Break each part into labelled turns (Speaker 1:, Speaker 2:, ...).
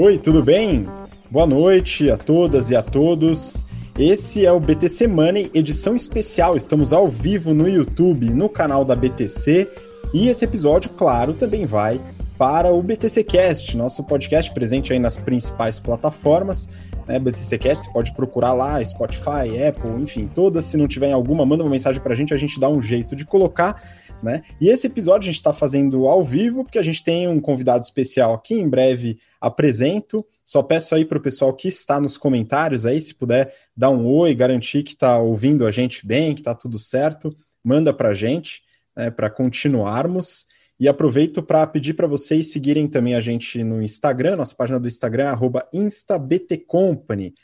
Speaker 1: Oi, tudo bem? Boa noite a todas e a todos. Esse é o BTC Money, edição especial. Estamos ao vivo no YouTube, no canal da BTC. E esse episódio, claro, também vai para o BTC Cast, nosso podcast presente aí nas principais plataformas. Né, BTC Cast, você pode procurar lá, Spotify, Apple, enfim, todas. Se não tiver alguma, manda uma mensagem para a gente, a gente dá um jeito de colocar. Né? E esse episódio a gente está fazendo ao vivo, porque a gente tem um convidado especial aqui, em breve apresento. Só peço aí para o pessoal que está nos comentários aí, se puder dar um oi, garantir que está ouvindo a gente bem, que está tudo certo, manda para a gente, né, para continuarmos. E aproveito para pedir para vocês seguirem também a gente no Instagram, nossa página do Instagram, arroba instabtcompany,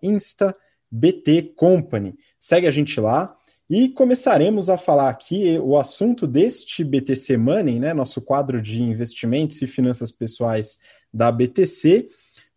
Speaker 1: instabtcompany. Segue a gente lá. E começaremos a falar aqui o assunto deste BTC Money, né, nosso quadro de investimentos e finanças pessoais da BTC.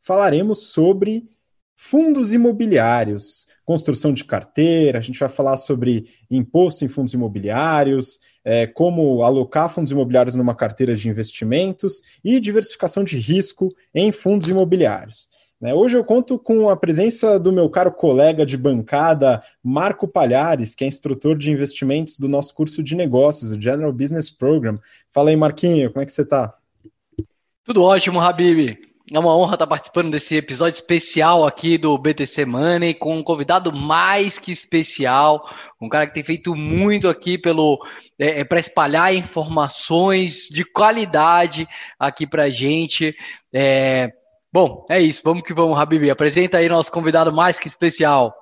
Speaker 1: Falaremos sobre fundos imobiliários, construção de carteira, a gente vai falar sobre imposto em fundos imobiliários, é, como alocar fundos imobiliários numa carteira de investimentos e diversificação de risco em fundos imobiliários. Né? Hoje eu conto com a presença do meu caro colega de bancada, Marco Palhares, que é instrutor de investimentos do nosso curso de negócios, o General Business Program. Fala aí, Marquinho, como é que você está?
Speaker 2: Tudo ótimo, Habib. É uma honra estar participando desse episódio especial aqui do BTC Money com um convidado mais que especial, um cara que tem feito muito aqui pelo é, é para espalhar informações de qualidade aqui para gente. É, Bom, é isso. Vamos que vamos, Habib. Apresenta aí nosso convidado mais que especial.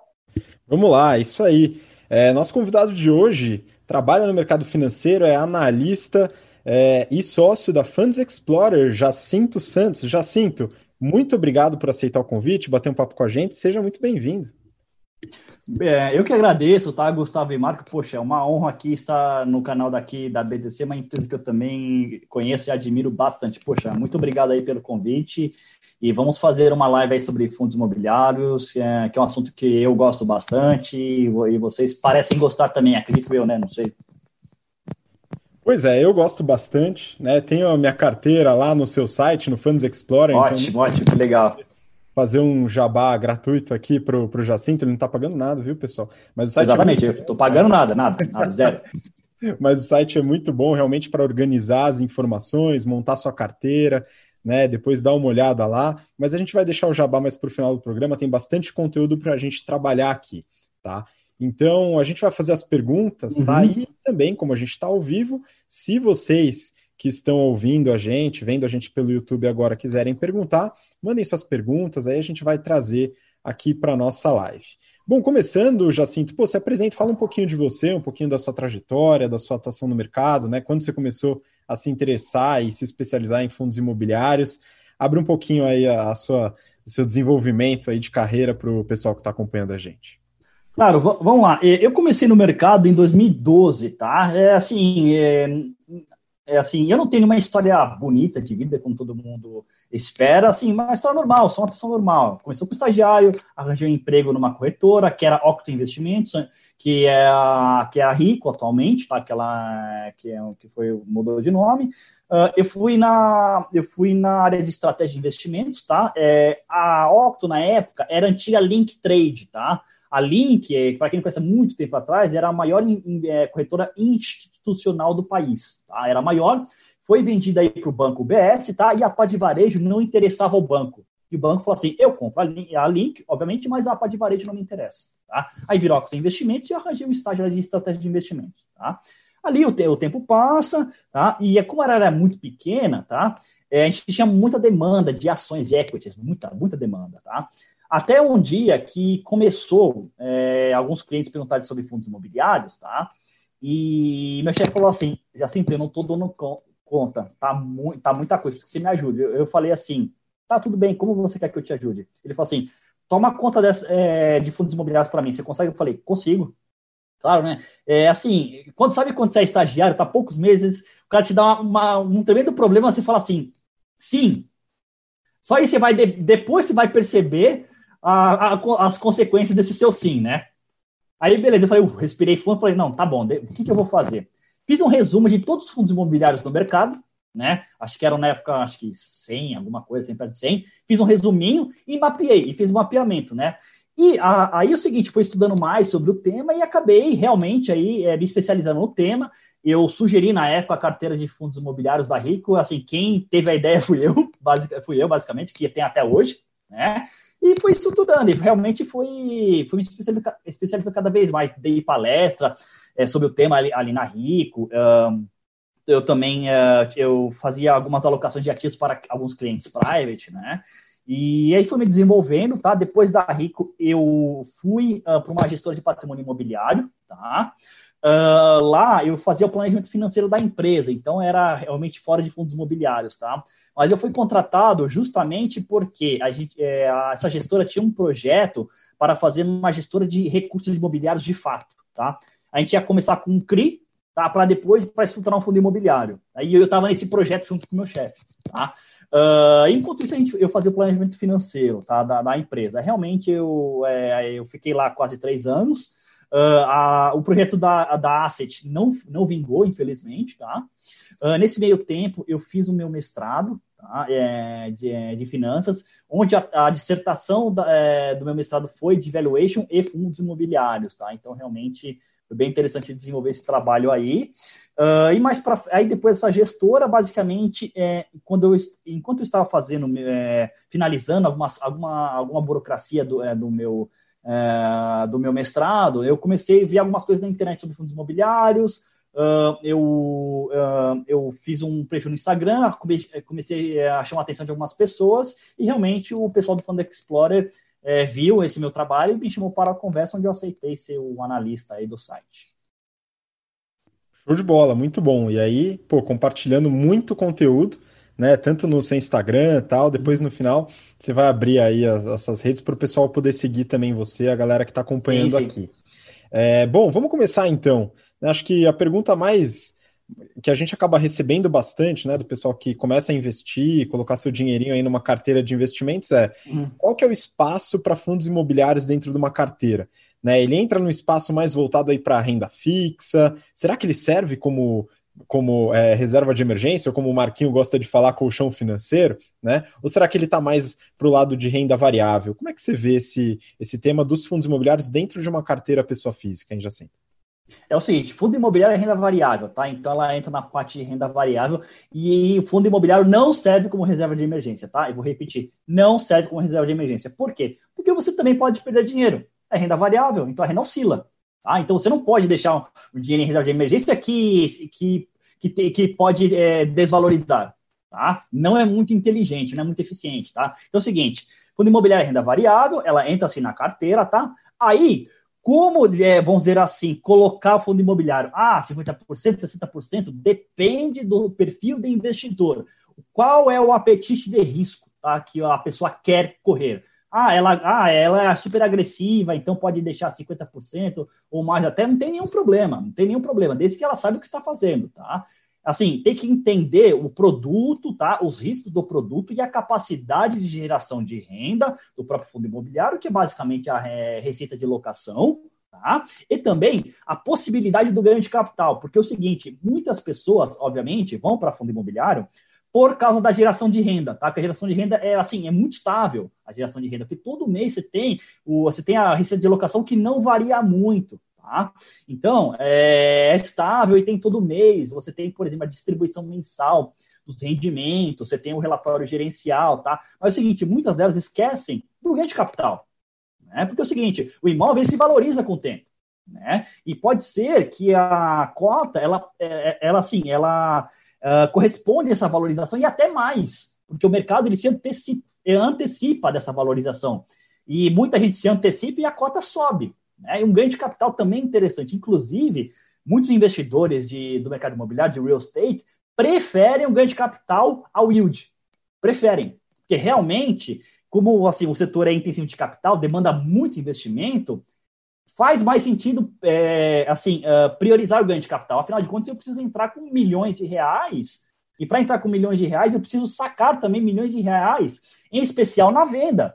Speaker 1: Vamos lá, isso aí. É, nosso convidado de hoje trabalha no mercado financeiro, é analista é, e sócio da Funds Explorer, Jacinto Santos. Jacinto, muito obrigado por aceitar o convite, bater um papo com a gente. Seja muito bem-vindo.
Speaker 3: É, eu que agradeço, tá, Gustavo e Marco. Poxa, é uma honra aqui estar no canal daqui da BTC, uma empresa que eu também conheço e admiro bastante. Poxa, muito obrigado aí pelo convite. E vamos fazer uma live aí sobre fundos imobiliários, que é, que é um assunto que eu gosto bastante e, e vocês parecem gostar também, acredito eu, né? Não sei.
Speaker 1: Pois é, eu gosto bastante, né? Tenho a minha carteira lá no seu site, no Funds Explorer.
Speaker 3: Ótimo, então... ótimo, que legal
Speaker 1: fazer um jabá gratuito aqui pro, pro Jacinto, ele não está pagando nada, viu, pessoal?
Speaker 3: Mas o site Exatamente, é muito... eu estou pagando nada, nada, nada, zero.
Speaker 1: Mas o site é muito bom realmente para organizar as informações, montar sua carteira, né? Depois dar uma olhada lá. Mas a gente vai deixar o jabá mais para o final do programa, tem bastante conteúdo para a gente trabalhar aqui, tá? Então a gente vai fazer as perguntas, tá? uhum. tá? E também, como a gente está ao vivo, se vocês que estão ouvindo a gente, vendo a gente pelo YouTube agora, quiserem perguntar, mandem suas perguntas, aí a gente vai trazer aqui para nossa live. Bom, começando, Jacinto, pô, se apresenta, fala um pouquinho de você, um pouquinho da sua trajetória, da sua atuação no mercado, né? Quando você começou a se interessar e se especializar em fundos imobiliários, abre um pouquinho aí a, a sua, o seu desenvolvimento aí de carreira para o pessoal que está acompanhando a gente.
Speaker 3: Claro, vamos lá. Eu comecei no mercado em 2012, tá? É assim, é, é assim, eu não tenho uma história bonita de vida, como todo mundo espera, assim, uma história normal, sou uma pessoa normal. Comecei como estagiário, arranjei um emprego numa corretora, que era Octo Investimentos, que é a, que é a Rico atualmente, tá? Que ela que, é, que foi mudou de nome. Uh, eu fui na eu fui na área de estratégia de investimentos, tá? É, a Octo na época era antiga Link Trade, tá? A Link, para quem não conhece muito tempo atrás, era a maior é, corretora institucional do país. Tá? Era a maior, foi vendida aí para o banco BS, tá? E a parte de varejo não interessava ao banco. E o banco falou assim: eu compro a Link, obviamente, mas a parte de varejo não me interessa. Tá? Aí virou a investimentos e eu arranjei um estágio de estratégia de investimentos. Tá? Ali o, te, o tempo passa, tá? E é como ela era muito pequena, tá? É, a gente tinha muita demanda de ações de equities, muita, muita demanda, tá? Até um dia que começou, é, alguns clientes perguntaram sobre fundos imobiliários, tá? E meu chefe falou assim, já sinto, eu não estou dando conta, tá, mu tá muita coisa, você me ajude. Eu, eu, falei assim, tá tudo bem, como você quer que eu te ajude? Ele falou assim, toma conta dessa, é, de fundos imobiliários para mim, você consegue? Eu falei, consigo. Claro, né? É assim, quando sabe quando você é estagiário, tá poucos meses, o cara te dá uma, uma, um tremendo problema, você fala assim, sim. Só aí você vai, de, depois você vai perceber a, a, as consequências desse seu sim, né? Aí, beleza, eu falei, uh, respirei fundo, falei, não, tá bom, o que, que eu vou fazer? Fiz um resumo de todos os fundos imobiliários no mercado, né? Acho que era na época, acho que 100, alguma coisa, sempre de 100. Fiz um resuminho e mapeei, e fiz um mapeamento, né? E a, aí é o seguinte, fui estudando mais sobre o tema e acabei realmente aí é, me especializando no tema. Eu sugeri na época a carteira de fundos imobiliários da Rico, assim, quem teve a ideia fui eu, basic, fui eu basicamente, que tem até hoje, né? E fui estudando, e realmente fui, fui me especializando, especializando cada vez mais. Dei palestra é, sobre o tema ali, ali na Rico. Um, eu também uh, eu fazia algumas alocações de ativos para alguns clientes private, né? E aí fui me desenvolvendo, tá? Depois da Rico, eu fui uh, para uma gestora de patrimônio imobiliário, tá? Uh, lá eu fazia o planejamento financeiro da empresa, então era realmente fora de fundos imobiliários, tá? Mas eu fui contratado justamente porque a gente, é, a, essa gestora tinha um projeto para fazer uma gestora de recursos imobiliários de fato, tá? A gente ia começar com um CRI, tá? Para depois para estruturar um fundo imobiliário. Aí eu estava nesse projeto junto com o meu chefe, tá? Uh, enquanto isso, a gente, eu fazia o planejamento financeiro tá, da, da empresa. Realmente, eu, é, eu fiquei lá quase três anos. Uh, a, o projeto da, da Asset não, não vingou, infelizmente. Tá? Uh, nesse meio tempo, eu fiz o meu mestrado tá, é, de, é, de, finanças, onde a, a dissertação da, é, do meu mestrado foi de valuation e fundos imobiliários. Tá? Então, realmente, foi bem interessante desenvolver esse trabalho aí. Uh, e mais para aí depois essa gestora, basicamente, é, quando eu, enquanto eu estava fazendo, é, finalizando algumas, alguma, alguma burocracia do, é, do meu é, do meu mestrado, eu comecei a ver algumas coisas na internet sobre fundos imobiliários. Uh, eu, uh, eu fiz um perfil no Instagram, comecei a chamar a atenção de algumas pessoas e realmente o pessoal do Fund Explorer é, viu esse meu trabalho e me chamou para a conversa, onde eu aceitei ser o analista aí do site.
Speaker 1: Show de bola, muito bom. E aí, pô, compartilhando muito conteúdo, né? Tanto no seu Instagram e tal. Depois no final você vai abrir aí as, as suas redes para o pessoal poder seguir também você, a galera que está acompanhando sim, sim. aqui. É, bom, vamos começar então. Acho que a pergunta mais que a gente acaba recebendo bastante, né, do pessoal que começa a investir, colocar seu dinheirinho aí numa carteira de investimentos é uhum. qual que é o espaço para fundos imobiliários dentro de uma carteira? Né, ele entra num espaço mais voltado aí para renda fixa? Será que ele serve como como é, reserva de emergência, ou como o Marquinho gosta de falar, colchão financeiro, né? Ou será que ele está mais para o lado de renda variável? Como é que você vê esse, esse tema dos fundos imobiliários dentro de uma carteira pessoa física, hein, Jacinto?
Speaker 3: É o seguinte, fundo imobiliário é renda variável, tá? Então ela entra na parte de renda variável e o fundo imobiliário não serve como reserva de emergência, tá? Eu vou repetir, não serve como reserva de emergência. Por quê? Porque você também pode perder dinheiro. É renda variável, então a renda oscila. Tá? Então você não pode deixar um dinheiro em reserva de emergência que, que, que, te, que pode é, desvalorizar. Tá? Não é muito inteligente, não é muito eficiente. Tá? Então é o seguinte: fundo imobiliário é renda variável, ela entra assim na carteira, tá? Aí como, é, vamos dizer assim, colocar o fundo imobiliário? Ah, 50%, 60%, depende do perfil do investidor. Qual é o apetite de risco tá, que a pessoa quer correr? Ah ela, ah, ela é super agressiva, então pode deixar 50% ou mais até, não tem nenhum problema, não tem nenhum problema, desde que ela saiba o que está fazendo, tá? assim, tem que entender o produto, tá? Os riscos do produto e a capacidade de geração de renda do próprio fundo imobiliário, que é basicamente a é, receita de locação, tá? E também a possibilidade do ganho de capital, porque é o seguinte, muitas pessoas, obviamente, vão para fundo imobiliário por causa da geração de renda, tá? Porque a geração de renda é assim, é muito estável a geração de renda, porque todo mês você tem o, você tem a receita de locação que não varia muito, Tá? Então, é, é estável e tem todo mês. Você tem, por exemplo, a distribuição mensal dos rendimentos, você tem o relatório gerencial, tá? Mas é o seguinte, muitas delas esquecem do ganho de capital. Né? Porque é o seguinte, o imóvel se valoriza com o tempo. Né? E pode ser que a cota, ela, é, é, ela assim, ela uh, corresponde a essa valorização e até mais, porque o mercado ele se antecipa, antecipa dessa valorização. E muita gente se antecipa e a cota sobe. Né? E um ganho de capital também interessante. Inclusive, muitos investidores de, do mercado imobiliário, de real estate, preferem um ganho de capital ao yield. Preferem. Porque realmente, como assim, o setor é intensivo de capital, demanda muito investimento, faz mais sentido é, assim uh, priorizar o ganho de capital. Afinal de contas, eu preciso entrar com milhões de reais. E para entrar com milhões de reais, eu preciso sacar também milhões de reais, em especial na venda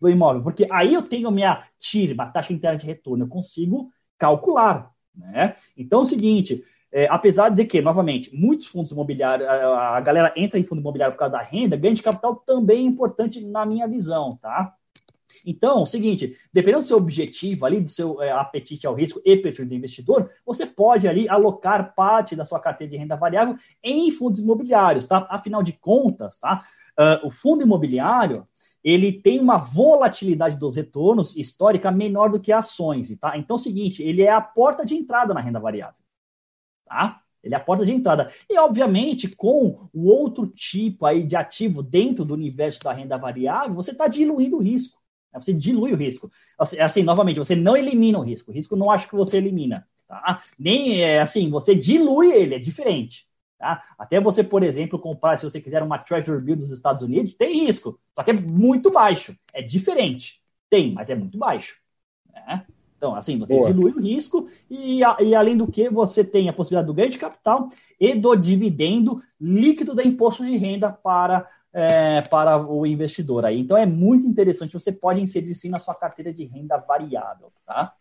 Speaker 3: do imóvel, porque aí eu tenho minha TIR, a taxa interna de retorno, eu consigo calcular. Né? Então é o seguinte: é, apesar de que, novamente, muitos fundos imobiliários, a, a, galera entra em fundo imobiliário por causa da renda, ganho de capital também é importante na minha visão, tá? Então, é o seguinte, dependendo do seu objetivo ali, do seu é, apetite ao risco e perfil do investidor, você pode ali alocar parte da sua carteira de renda variável em fundos imobiliários, tá? Afinal de contas, tá? Uh, o fundo imobiliário, ele tem uma volatilidade dos retornos histórica menor do que ações, tá? Então, é o seguinte, ele é a porta de entrada na renda variável tá? Ele é a porta de entrada. E, obviamente, com o outro tipo aí de ativo dentro do universo da renda variável, você está diluindo o risco. Né? Você dilui o risco. Assim, assim, novamente, você não elimina o risco. O risco não acho que você elimina. Tá? Nem é assim, você dilui ele, é diferente. Tá? Até você, por exemplo, comprar, se você quiser uma Treasury Bill dos Estados Unidos, tem risco. Só que é muito baixo. É diferente. Tem, mas é muito baixo. Né? Então, assim, você Boa. dilui o risco e, e, além do que, você tem a possibilidade do ganho de capital e do dividendo líquido da imposto de renda para, é, para o investidor. Aí. Então, é muito interessante. Você pode inserir sim na sua carteira de renda variável, tá?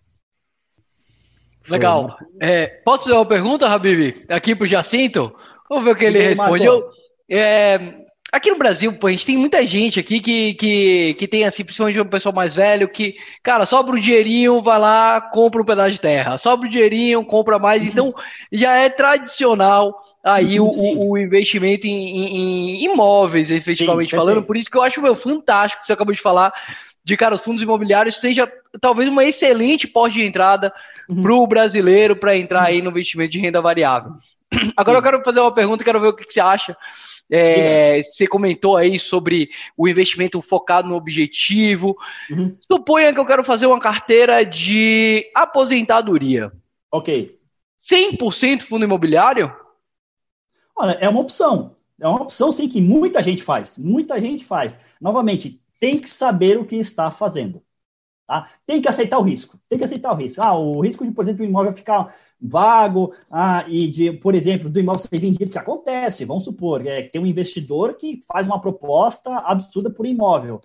Speaker 2: Legal. É, posso fazer uma pergunta, Habib? Aqui para o Jacinto? Vamos ver o que ele respondeu. É, Aqui no Brasil, pô, a gente tem muita gente aqui que, que, que tem, assim, principalmente um pessoal mais velho, que, cara, sobra um dinheirinho, vai lá, compra um pedaço de terra. Sobra um dinheirinho, compra mais. Então, já é tradicional aí o, o, investimento em, em, em imóveis, efetivamente Sim, falando. Por isso que eu acho, meu, fantástico que você acabou de falar de, cara, os fundos imobiliários seja talvez uma excelente porta de entrada uhum. para o brasileiro para entrar aí no investimento de renda variável. Agora Sim. eu quero fazer uma pergunta, quero ver o que, que você acha é, você comentou aí sobre o investimento focado no objetivo. Uhum. Suponha que eu quero fazer uma carteira de aposentadoria.
Speaker 3: Ok.
Speaker 2: 100% fundo imobiliário?
Speaker 3: Olha, é uma opção. É uma opção, sim, que muita gente faz. Muita gente faz. Novamente, tem que saber o que está fazendo. Tá? Tem que aceitar o risco. Tem que aceitar o risco. Ah, o risco de, por exemplo, o imóvel ficar vago, ah, e de, por exemplo, do imóvel ser vendido, que acontece, vamos supor, é, tem um investidor que faz uma proposta absurda por imóvel.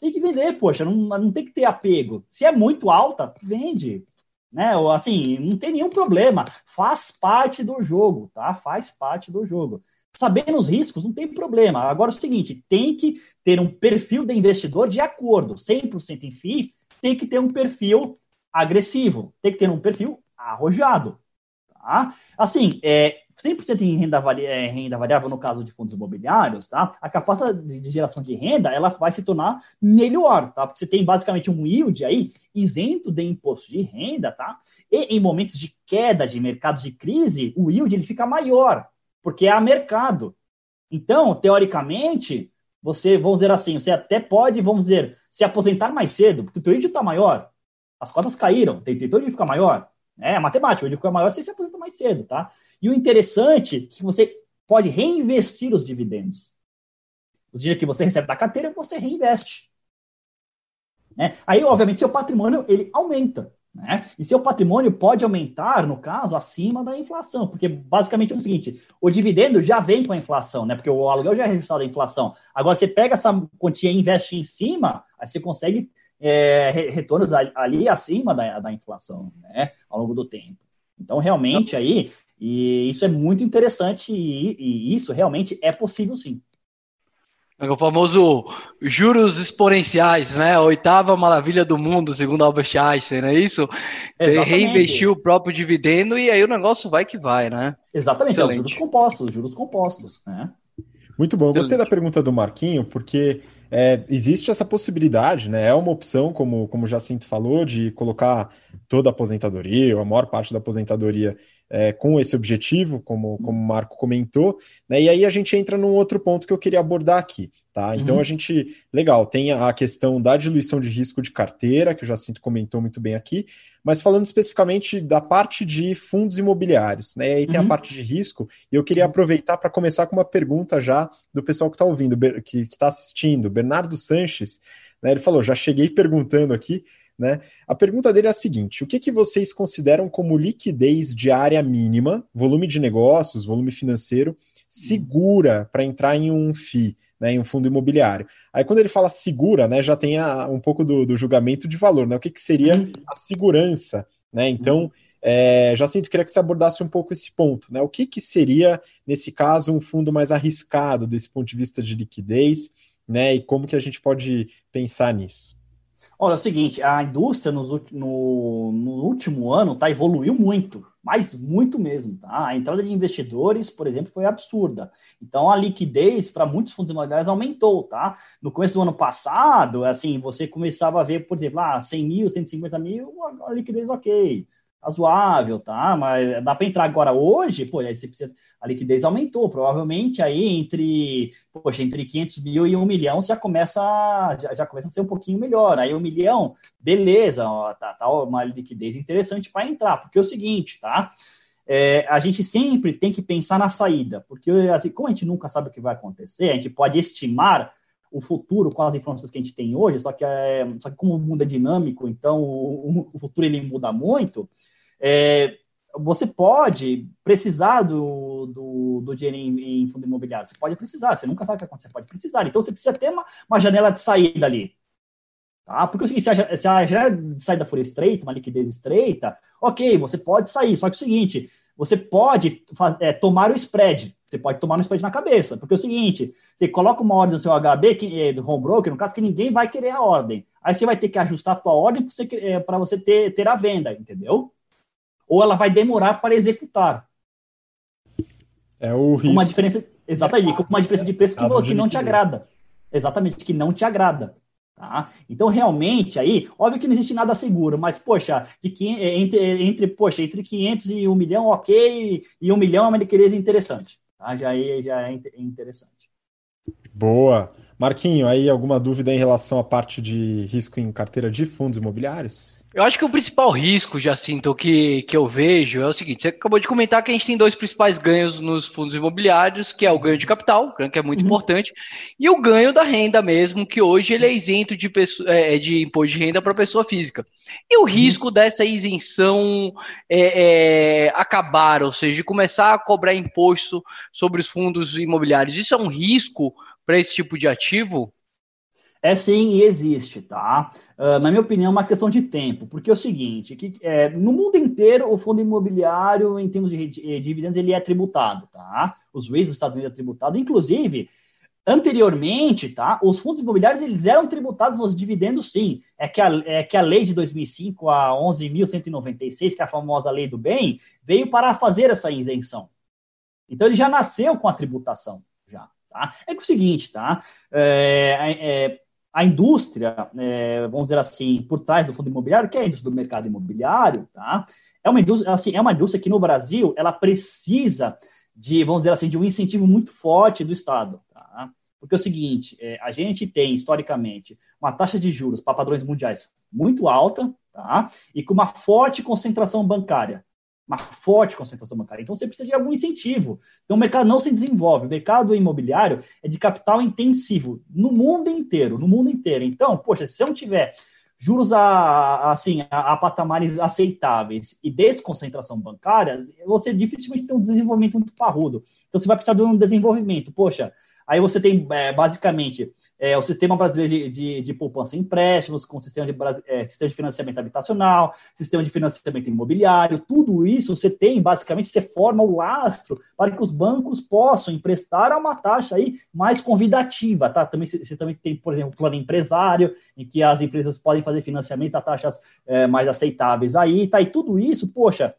Speaker 3: Tem que vender, poxa, não, não tem que ter apego. Se é muito alta, vende. Né? Assim, não tem nenhum problema. Faz parte do jogo, tá? Faz parte do jogo. Sabendo os riscos, não tem problema. Agora é o seguinte, tem que ter um perfil de investidor de acordo. 100% em FII tem que ter um perfil agressivo, tem que ter um perfil arrojado. Tá? Assim, é, 100% em renda, é, renda variável no caso de fundos imobiliários, tá? A capacidade de geração de renda, ela vai se tornar melhor, tá? Porque você tem basicamente um yield aí isento de imposto de renda, tá? E em momentos de queda de mercado de crise, o yield ele fica maior, porque a mercado. Então, teoricamente, você, vamos dizer assim, você até pode, vamos dizer, se aposentar mais cedo, porque o teu yield está maior, as cotas caíram, tem teu yield ficar maior. É matemática, o yield fica maior, você se aposenta mais cedo, tá? E o interessante é que você pode reinvestir os dividendos. Os dias que você recebe da carteira, você reinveste. Né? Aí, obviamente, seu patrimônio ele aumenta. Né? E seu patrimônio pode aumentar, no caso, acima da inflação, porque basicamente é o seguinte: o dividendo já vem com a inflação, né? Porque o aluguel já é registrado da inflação. Agora, você pega essa quantia e investe em cima, aí você consegue é, retornos ali acima da, da inflação, né? Ao longo do tempo. Então, realmente, aí, e isso é muito interessante, e, e isso realmente é possível sim.
Speaker 2: É o famoso juros exponenciais, né? A oitava maravilha do mundo, segundo Albert Einstein, não é isso? Você reinvestiu o próprio dividendo e aí o negócio vai que vai, né?
Speaker 3: Exatamente, é os juros compostos, juros compostos, né?
Speaker 1: Muito bom. Eu gostei da pergunta do Marquinho, porque é, existe essa possibilidade, né? É uma opção, como, como o Jacinto falou, de colocar toda a aposentadoria, ou a maior parte da aposentadoria é, com esse objetivo, como, como o Marco comentou, né? E aí a gente entra num outro ponto que eu queria abordar aqui, tá? Então uhum. a gente, legal, tem a questão da diluição de risco de carteira, que o Jacinto comentou muito bem aqui, mas falando especificamente da parte de fundos imobiliários, né? E aí tem uhum. a parte de risco, e eu queria aproveitar para começar com uma pergunta já do pessoal que está ouvindo, que está assistindo, Bernardo Sanches, né? Ele falou: já cheguei perguntando aqui. Né? A pergunta dele é a seguinte: o que, que vocês consideram como liquidez diária mínima, volume de negócios, volume financeiro, segura para entrar em um FII? Né, em um fundo imobiliário. Aí quando ele fala segura, né, já tem a, um pouco do, do, julgamento de valor, né? O que, que seria uhum. a segurança, né? Então, É, Jacinto, queria que você abordasse um pouco esse ponto, né? O que, que seria, nesse caso, um fundo mais arriscado desse ponto de vista de liquidez, né? E como que a gente pode pensar nisso?
Speaker 3: Olha, é o seguinte, a indústria no, no, no último ano tá, evoluiu muito, mas muito mesmo. Tá? A entrada de investidores, por exemplo, foi absurda. Então, a liquidez para muitos fundos imobiliários aumentou. Tá? No começo do ano passado, assim, você começava a ver, por exemplo, ah, 100 mil, 150 mil, a liquidez ok razoável, tá? Mas dá para entrar agora hoje, pô, aí você precisa, a liquidez aumentou, provavelmente aí entre, poxa, entre 500 mil e um milhão já começa, já, já começa a ser um pouquinho melhor. Aí um milhão, beleza, ó, tá, tá uma liquidez interessante para entrar, porque é o seguinte, tá? É, a gente sempre tem que pensar na saída, porque assim, como a gente nunca sabe o que vai acontecer, a gente pode estimar o futuro com as informações que a gente tem hoje, só que, é, só que como o mundo é dinâmico, então o, o futuro ele muda muito, é, você pode precisar do, do, do dinheiro em, em, fundo imobiliário, você pode precisar, você nunca sabe o que acontece, você pode precisar, então você precisa ter uma, uma janela de saída ali. Tá? Porque é se a, se a janela de saída for estreita, uma liquidez estreita, ok, você pode sair, só que é o seguinte, você pode é, tomar o spread, você pode tomar um spread na cabeça, porque é o seguinte, você coloca uma ordem no seu HB, que, é, do home broker, no caso, que ninguém vai querer a ordem. Aí você vai ter que ajustar a tua ordem para você, é, você ter, ter a venda, entendeu? Ou ela vai demorar para executar.
Speaker 1: É o risco.
Speaker 3: Uma diferença, exatamente, uma diferença de preço que, que não te agrada. Exatamente, que não te agrada. Tá? Então, realmente, aí, óbvio que não existe nada seguro, mas, poxa, de, entre, entre, poxa, entre 500 e 1 milhão, ok, e 1 milhão é uma liquidez interessante. Tá? Já, é, já é interessante.
Speaker 1: Boa. Marquinho, aí alguma dúvida em relação à parte de risco em carteira de fundos imobiliários?
Speaker 2: Eu acho que o principal risco, Jacinto, que, que eu vejo é o seguinte: você acabou de comentar que a gente tem dois principais ganhos nos fundos imobiliários, que é o ganho de capital, que é muito uhum. importante, e o ganho da renda mesmo, que hoje ele é isento de, pessoa, é, de imposto de renda para pessoa física. E o uhum. risco dessa isenção é, é, acabar, ou seja, de começar a cobrar imposto sobre os fundos imobiliários, isso é um risco para esse tipo de ativo?
Speaker 3: É sim e existe, tá? Uh, na minha opinião, é uma questão de tempo, porque é o seguinte, que, é, no mundo inteiro, o fundo imobiliário, em termos de, de, dividendos, ele é tributado, tá? Os REITs dos Estados Unidos é tributado, inclusive, anteriormente, tá? Os fundos imobiliários, eles eram tributados nos dividendos, sim. É que a, é que a lei de 2005, a 11.196, que é a famosa lei do bem, veio para fazer essa isenção. Então, ele já nasceu com a tributação. Tá? É que é o seguinte, tá? É, é, a indústria, é, vamos dizer assim, por trás do fundo imobiliário, que é a indústria do mercado imobiliário, tá? É uma indústria, assim, é uma indústria que no Brasil ela precisa de, vamos dizer assim, de um incentivo muito forte do Estado, tá? Porque é o seguinte, é, a gente tem historicamente uma taxa de juros para padrões mundiais muito alta, tá? E com uma forte concentração bancária uma forte concentração bancária. Então você precisa de algum incentivo. Então o mercado não se desenvolve. O mercado imobiliário é de capital intensivo no mundo inteiro, no mundo inteiro. Então, poxa, se eu não tiver juros a, assim, a, a patamares aceitáveis e desconcentração bancária, você dificilmente tem um desenvolvimento muito parrudo. Então você vai precisar de um desenvolvimento. Poxa, Aí você tem, é, basicamente, é, o sistema brasileiro de, de, de, poupança e empréstimos, com sistema de, é, sistema de financiamento habitacional, sistema de financiamento imobiliário, tudo isso você tem, basicamente, você forma o lastro para que os bancos possam emprestar a uma taxa aí mais convidativa, tá? Também, você também tem, por exemplo, o plano empresário, em que as empresas podem fazer financiamentos a taxas é, mais aceitáveis aí, tá? E tudo isso, poxa,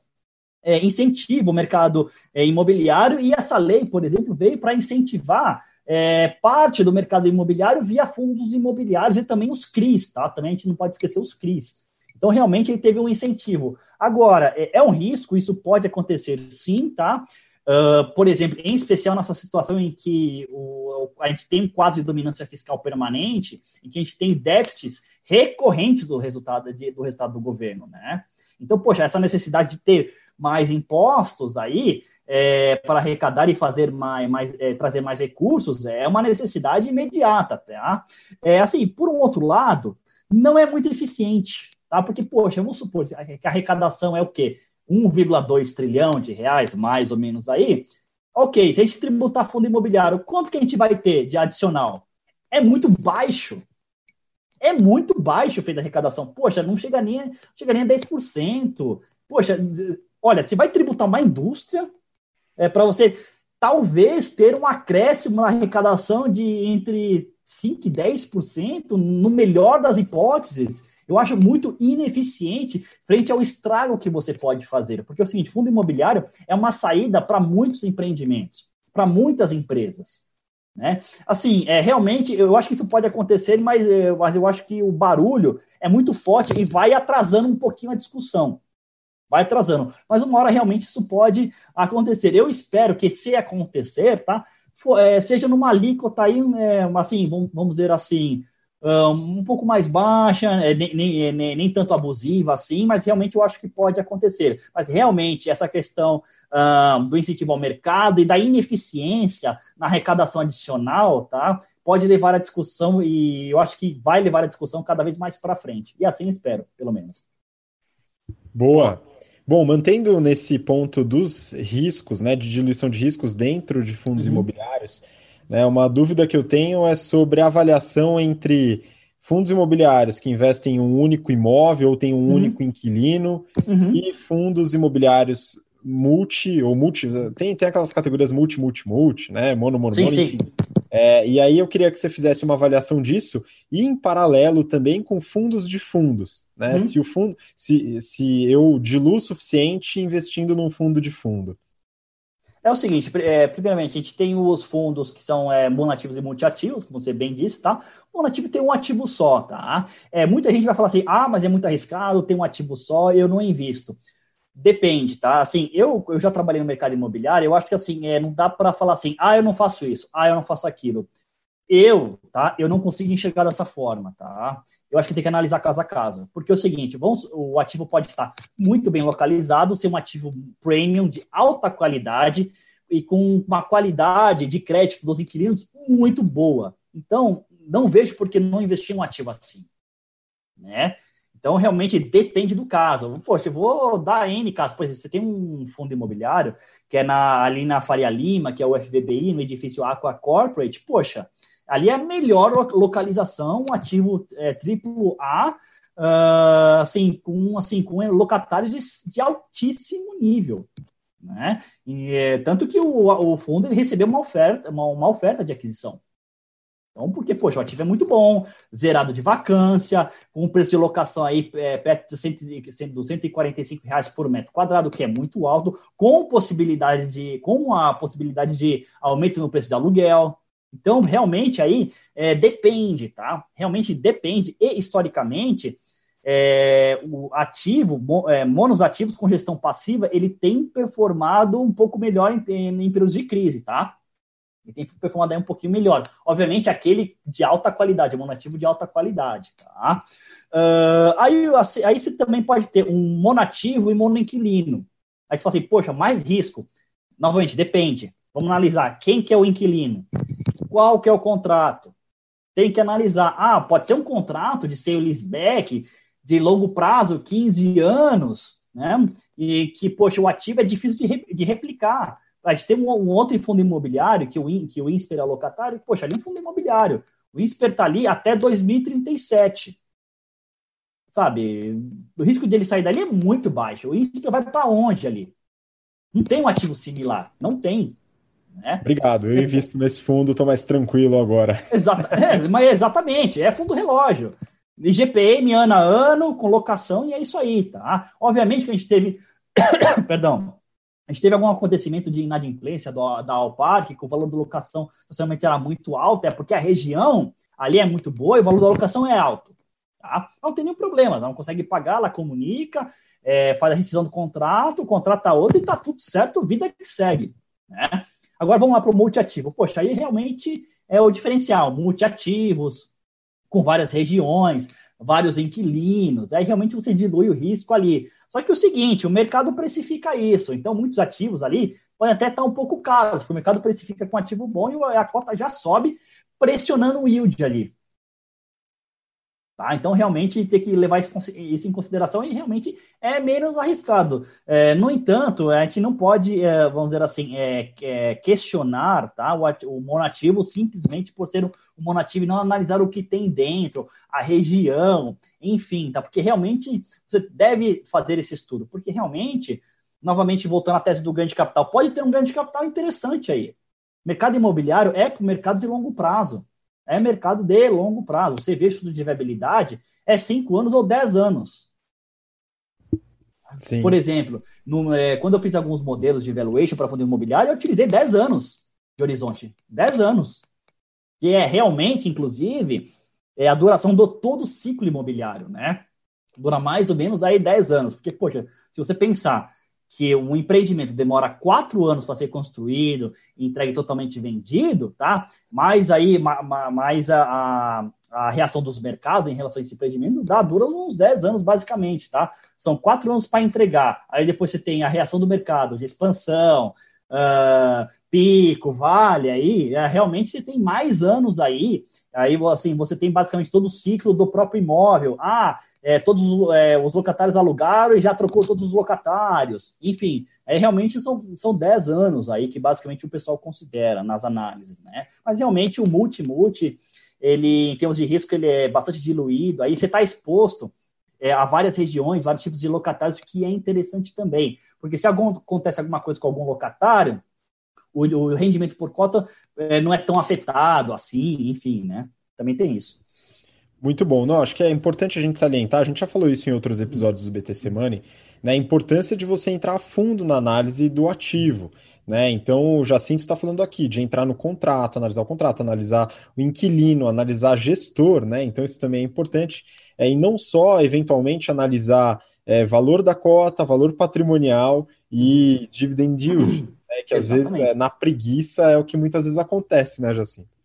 Speaker 3: é, incentiva o mercado é, imobiliário e essa lei, por exemplo, veio para incentivar é, parte do mercado imobiliário via fundos imobiliários e também os CRIs, tá? Também a gente não pode esquecer os CRIs. Então, realmente, ele teve um incentivo. Agora, é, é um risco, isso pode acontecer sim, tá? Uh, por exemplo, em especial nessa situação em que o, a gente tem um quadro de dominância fiscal permanente, em que a gente tem déficits recorrentes do resultado, de, do resultado do governo, né? Então, poxa, essa necessidade de ter mais impostos aí, é, para arrecadar e fazer mais, mais é, trazer mais recursos é uma necessidade imediata, tá? É assim, por um outro lado, não é muito eficiente, tá? Porque, poxa, vamos supor que a arrecadação é o quê? 1,2 trilhão de reais, mais ou menos aí. Ok, se a gente tributar fundo imobiliário, quanto que a gente vai ter de adicional? É muito baixo. É muito baixo o feito da arrecadação. Poxa, não chega nem, chega nem a 10%. poxa, olha, você vai tributar uma indústria é, para você talvez ter um acréscimo na arrecadação de entre 5% e 10%, no melhor das hipóteses. Eu acho muito ineficiente frente ao estrago que você pode fazer. Porque é o seguinte, fundo imobiliário é uma saída para muitos empreendimentos, para muitas empresas. Né? Assim, é, realmente, eu acho que isso pode acontecer, mas, é, mas eu acho que o barulho é muito forte e vai atrasando um pouquinho a discussão. Vai atrasando. Mas uma hora realmente isso pode acontecer. Eu espero que, se acontecer, tá, for, é, seja numa alíquota aí, é, assim, vamos, vamos dizer assim, um pouco mais baixa, é, nem, nem, nem, nem, tanto abusiva assim, mas realmente eu acho que pode acontecer. Mas realmente essa questão um, do incentivo ao mercado e da ineficiência na arrecadação adicional, tá? Pode levar a discussão e eu acho que vai levar a discussão cada vez mais para frente. E assim espero, pelo menos.
Speaker 1: Boa. Bom, mantendo nesse ponto dos riscos, né, de diluição de riscos dentro de fundos uhum. imobiliários, né? Uma dúvida que eu tenho é sobre a avaliação entre fundos imobiliários que investem em um único imóvel ou tem um uhum. único inquilino uhum. e fundos imobiliários multi ou multi tem, tem aquelas categorias multi multi multi né mono mono, sim, mono enfim É, e aí eu queria que você fizesse uma avaliação disso e em paralelo também com fundos de fundos né uhum. se o fundo se, se eu diluo o suficiente investindo num fundo de fundo
Speaker 3: é o seguinte, é, primeiramente, a gente tem os fundos que são é, monativos e multiativos, como você bem disse, tá? O monativo tem um ativo só, tá? É, muita gente vai falar assim, ah, mas é muito arriscado, tem um ativo só, eu não invisto. Depende, tá? Assim, eu, eu já trabalhei no mercado imobiliário, eu acho que assim, é, não dá para falar assim, ah, eu não faço isso, ah, eu não faço aquilo. Eu, tá? Eu não consigo enxergar dessa forma, tá? eu acho que tem que analisar casa a casa. Porque é o seguinte, vamos, o ativo pode estar muito bem localizado, ser um ativo premium de alta qualidade e com uma qualidade de crédito dos inquilinos muito boa. Então, não vejo por que não investir em um ativo assim. Né? Então, realmente depende do caso. Poxa, eu vou dar N casos. Por exemplo, você tem um fundo imobiliário que é na, ali na Faria Lima, que é o FVBI, no edifício Aqua Corporate. Poxa, Ali é a melhor localização, um ativo é, AAA, uh, assim, com, assim, com locatários de, de altíssimo nível. Né? E, é, tanto que o, o fundo recebeu uma oferta, uma, uma oferta de aquisição. Então, porque, poxa, o ativo é muito bom, zerado de vacância, com um preço de locação aí é, perto de 100, 145 reais por metro quadrado, que é muito alto, com possibilidade de, com a possibilidade de aumento no preço de aluguel. Então, realmente aí é, depende, tá? Realmente depende. E historicamente, é, o ativo, é, monos ativos com gestão passiva, ele tem performado um pouco melhor em, em, em períodos de crise, tá? Ele tem performado aí um pouquinho melhor. Obviamente, aquele de alta qualidade, monativo de alta qualidade, tá? Uh, aí, assim, aí você também pode ter um monativo e monoinquilino. Aí você fala assim, poxa, mais risco. Novamente, depende. Vamos analisar quem que é o inquilino qual que é o contrato. Tem que analisar. Ah, pode ser um contrato de sale leaseback de longo prazo, 15 anos, né? E que, poxa, o ativo é difícil de, de replicar. A gente tem um, um, outro fundo imobiliário, que o, que o INSPER é locatário, poxa, ali é um fundo imobiliário. O INSPER está ali até 2037. Sabe? O risco de ele sair dali é muito baixo. O INSPER vai para onde ali? Não tem um ativo similar. Não tem.
Speaker 1: Né? Obrigado, eu invisto nesse fundo, estou mais tranquilo agora.
Speaker 3: Exata, é, mas exatamente, é fundo relógio. IGPM ano a ano, com locação, e é isso aí, tá? Obviamente que a gente teve, perdão, a gente teve algum acontecimento de inadimplência do, da Alpar, que o valor da locação socialmente era muito alto, é porque a região ali é muito boa e o valor da locação é alto. Tá? Não tem nenhum problema, ela não consegue pagar, ela comunica, é, faz a rescisão do contrato, tá outro e tá tudo certo, vida que segue. Né? Agora vamos lá para o multiativo. Poxa, aí realmente é o diferencial. Multiativos, com várias regiões, vários inquilinos. Aí realmente você dilui o risco ali. Só que o seguinte, o mercado precifica isso. Então, muitos ativos ali podem até estar um pouco caros, porque o mercado precifica com ativo bom e a cota já sobe, pressionando o yield ali. Tá? Então, realmente, tem que levar isso em consideração e realmente é menos arriscado. É, no entanto, a gente não pode, é, vamos dizer assim, é, é questionar tá? o, o monativo simplesmente por ser um monativo e não analisar o que tem dentro, a região, enfim, tá? porque realmente você deve fazer esse estudo, porque realmente, novamente voltando à tese do grande capital, pode ter um grande capital interessante aí. Mercado imobiliário é para o mercado de longo prazo é mercado de longo prazo. Você vê estudo de viabilidade, é 5 anos ou 10 anos. Sim. Por exemplo, no, é, quando eu fiz alguns modelos de valuation para fundo imobiliário, eu utilizei 10 anos de horizonte. 10 anos. Que é realmente, inclusive, é a duração do todo o ciclo imobiliário, né? Dura mais ou menos aí 10 anos. Porque, poxa, se você pensar que um empreendimento demora quatro anos para ser construído, entregue totalmente vendido, tá? Mas aí, mais a, a, a, reação dos mercados em relação a esse empreendimento dá, dura uns 10 anos, basicamente, tá? São quatro anos para entregar. Aí depois você tem a reação do mercado de expansão, uh, pico, vale, aí é, realmente você tem mais anos aí. Aí, assim, você tem basicamente todo o ciclo do próprio imóvel. Ah, é, todos é, os locatários alugaram e já trocou todos os locatários. Enfim, é, realmente são, são 10 anos aí que basicamente o pessoal considera nas análises, né? Mas realmente o multi-multi, ele, em termos de risco, ele é bastante diluído. Aí você está exposto é, a várias regiões, vários tipos de locatários, que é interessante também. Porque se algum, acontece alguma coisa com algum locatário, o, o rendimento por cota é, não é tão afetado assim, enfim, né? Também tem isso.
Speaker 1: Muito bom. Não, acho que é importante a gente salientar, a gente já falou isso em outros episódios do BTC Money, né, a importância de você entrar a fundo na análise do ativo. Né? Então, o Jacinto está falando aqui de entrar no contrato, analisar o contrato, analisar o inquilino, analisar gestor, né? Então, isso também é importante. É, e não só, eventualmente, analisar é, valor da cota, valor patrimonial e dividend yield, né? que às Exatamente. vezes, é, na preguiça, é o que muitas vezes acontece, né, Jacinto?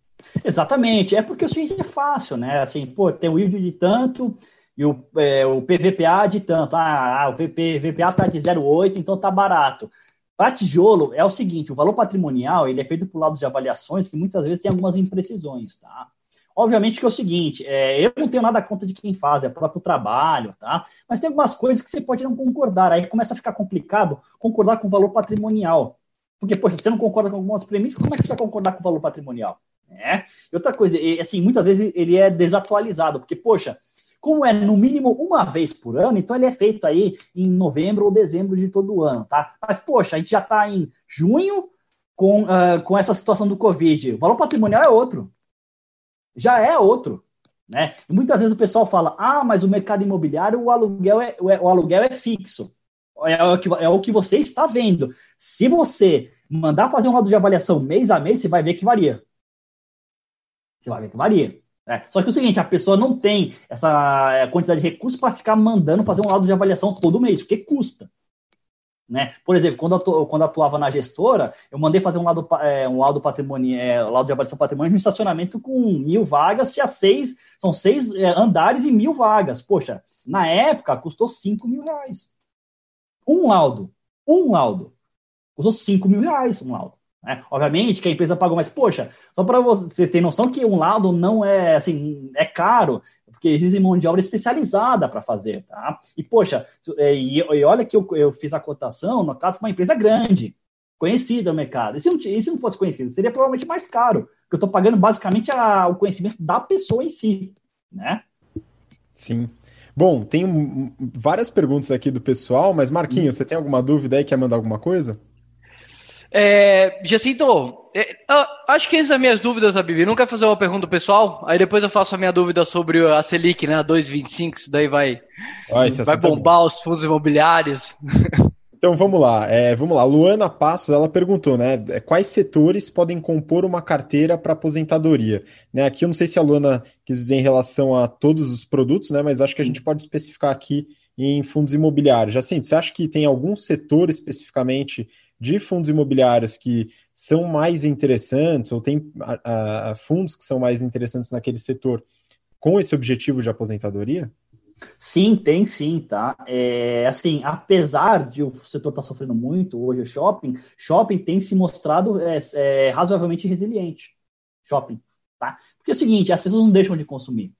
Speaker 3: Exatamente, é porque o seguinte é fácil, né? Assim, pô, tem o yield de tanto e o, é, o PVPA de tanto. Ah, ah o PVPA está de 0,8, então tá barato. Para tijolo é o seguinte, o valor patrimonial ele é feito por lados de avaliações que muitas vezes tem algumas imprecisões, tá? Obviamente que é o seguinte, é, eu não tenho nada conta de quem faz, é próprio trabalho, tá? Mas tem algumas coisas que você pode não concordar, aí começa a ficar complicado concordar com o valor patrimonial. Porque, poxa, você não concorda com algumas premissas, como é que você vai concordar com o valor patrimonial? Né? Outra coisa, assim, muitas vezes ele é desatualizado, porque, poxa, como é no mínimo uma vez por ano, então ele é feito aí em novembro ou dezembro de todo ano, tá? Mas, poxa, a gente já está em junho com, uh, com essa situação do Covid. O valor patrimonial é outro. Já é outro. Né? E muitas vezes o pessoal fala: ah, mas o mercado imobiliário, o aluguel é, o aluguel é fixo. É o, que, é o que você está vendo. Se você mandar fazer um lado de avaliação mês a mês, você vai ver que varia. Você vai ver que varia. Né? Só que é o seguinte, a pessoa não tem essa é, quantidade de recursos para ficar mandando fazer um laudo de avaliação todo mês, porque custa. Né? Por exemplo, quando eu, quando atuava na gestora, eu mandei fazer um laudo, é, um laudo, patrimônio, é, laudo de avaliação patrimônio no estacionamento com mil vagas, tinha seis, são seis é, andares e mil vagas. Poxa, na época custou cinco mil reais. Um laudo, um laudo. Custou cinco mil reais um laudo. Né? Obviamente que a empresa pagou, mas poxa, só para vocês terem noção que um lado não é assim, é caro, porque existe mão de obra especializada para fazer, tá? E poxa, é, e, e olha que eu, eu, fiz a cotação, no caso, com uma empresa grande, conhecida no mercado. E se não, e se não fosse conhecida, seria provavelmente mais caro, porque eu estou pagando basicamente a, o conhecimento da pessoa em si, né?
Speaker 1: Sim. Bom, tem várias perguntas aqui do pessoal, mas Marquinhos, hum. você tem alguma dúvida aí? Quer mandar alguma coisa?
Speaker 2: É, Jacinto, é, acho que essas são as minhas dúvidas, Bibi. Não quer fazer uma pergunta pessoal? Aí depois eu faço a minha dúvida sobre a Selic, né? A 2,25, isso daí vai, ah, vai é bombar é os fundos imobiliários.
Speaker 1: Então vamos lá, é, vamos lá. Luana Passos, ela perguntou, né? Quais setores podem compor uma carteira para aposentadoria? Né, aqui eu não sei se a Luana quis dizer em relação a todos os produtos, né? Mas acho que a gente pode especificar aqui em fundos imobiliários. Jacinto, você acha que tem algum setor especificamente de fundos imobiliários que são mais interessantes, ou tem a, a, fundos que são mais interessantes naquele setor com esse objetivo de aposentadoria?
Speaker 3: Sim, tem sim, tá? É, assim, apesar de o setor estar tá sofrendo muito hoje, o shopping, shopping tem se mostrado é, é, razoavelmente resiliente. Shopping, tá? Porque é o seguinte, as pessoas não deixam de consumir.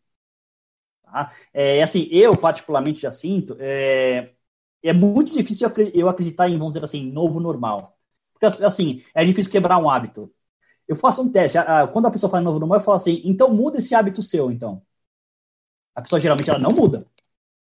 Speaker 3: Tá? É, assim, eu particularmente já sinto, é, é muito difícil eu acreditar em, vamos dizer assim, novo normal. Porque, assim, é difícil quebrar um hábito. Eu faço um teste, quando a pessoa fala novo normal, eu falo assim, então muda esse hábito seu, então. A pessoa geralmente ela não muda.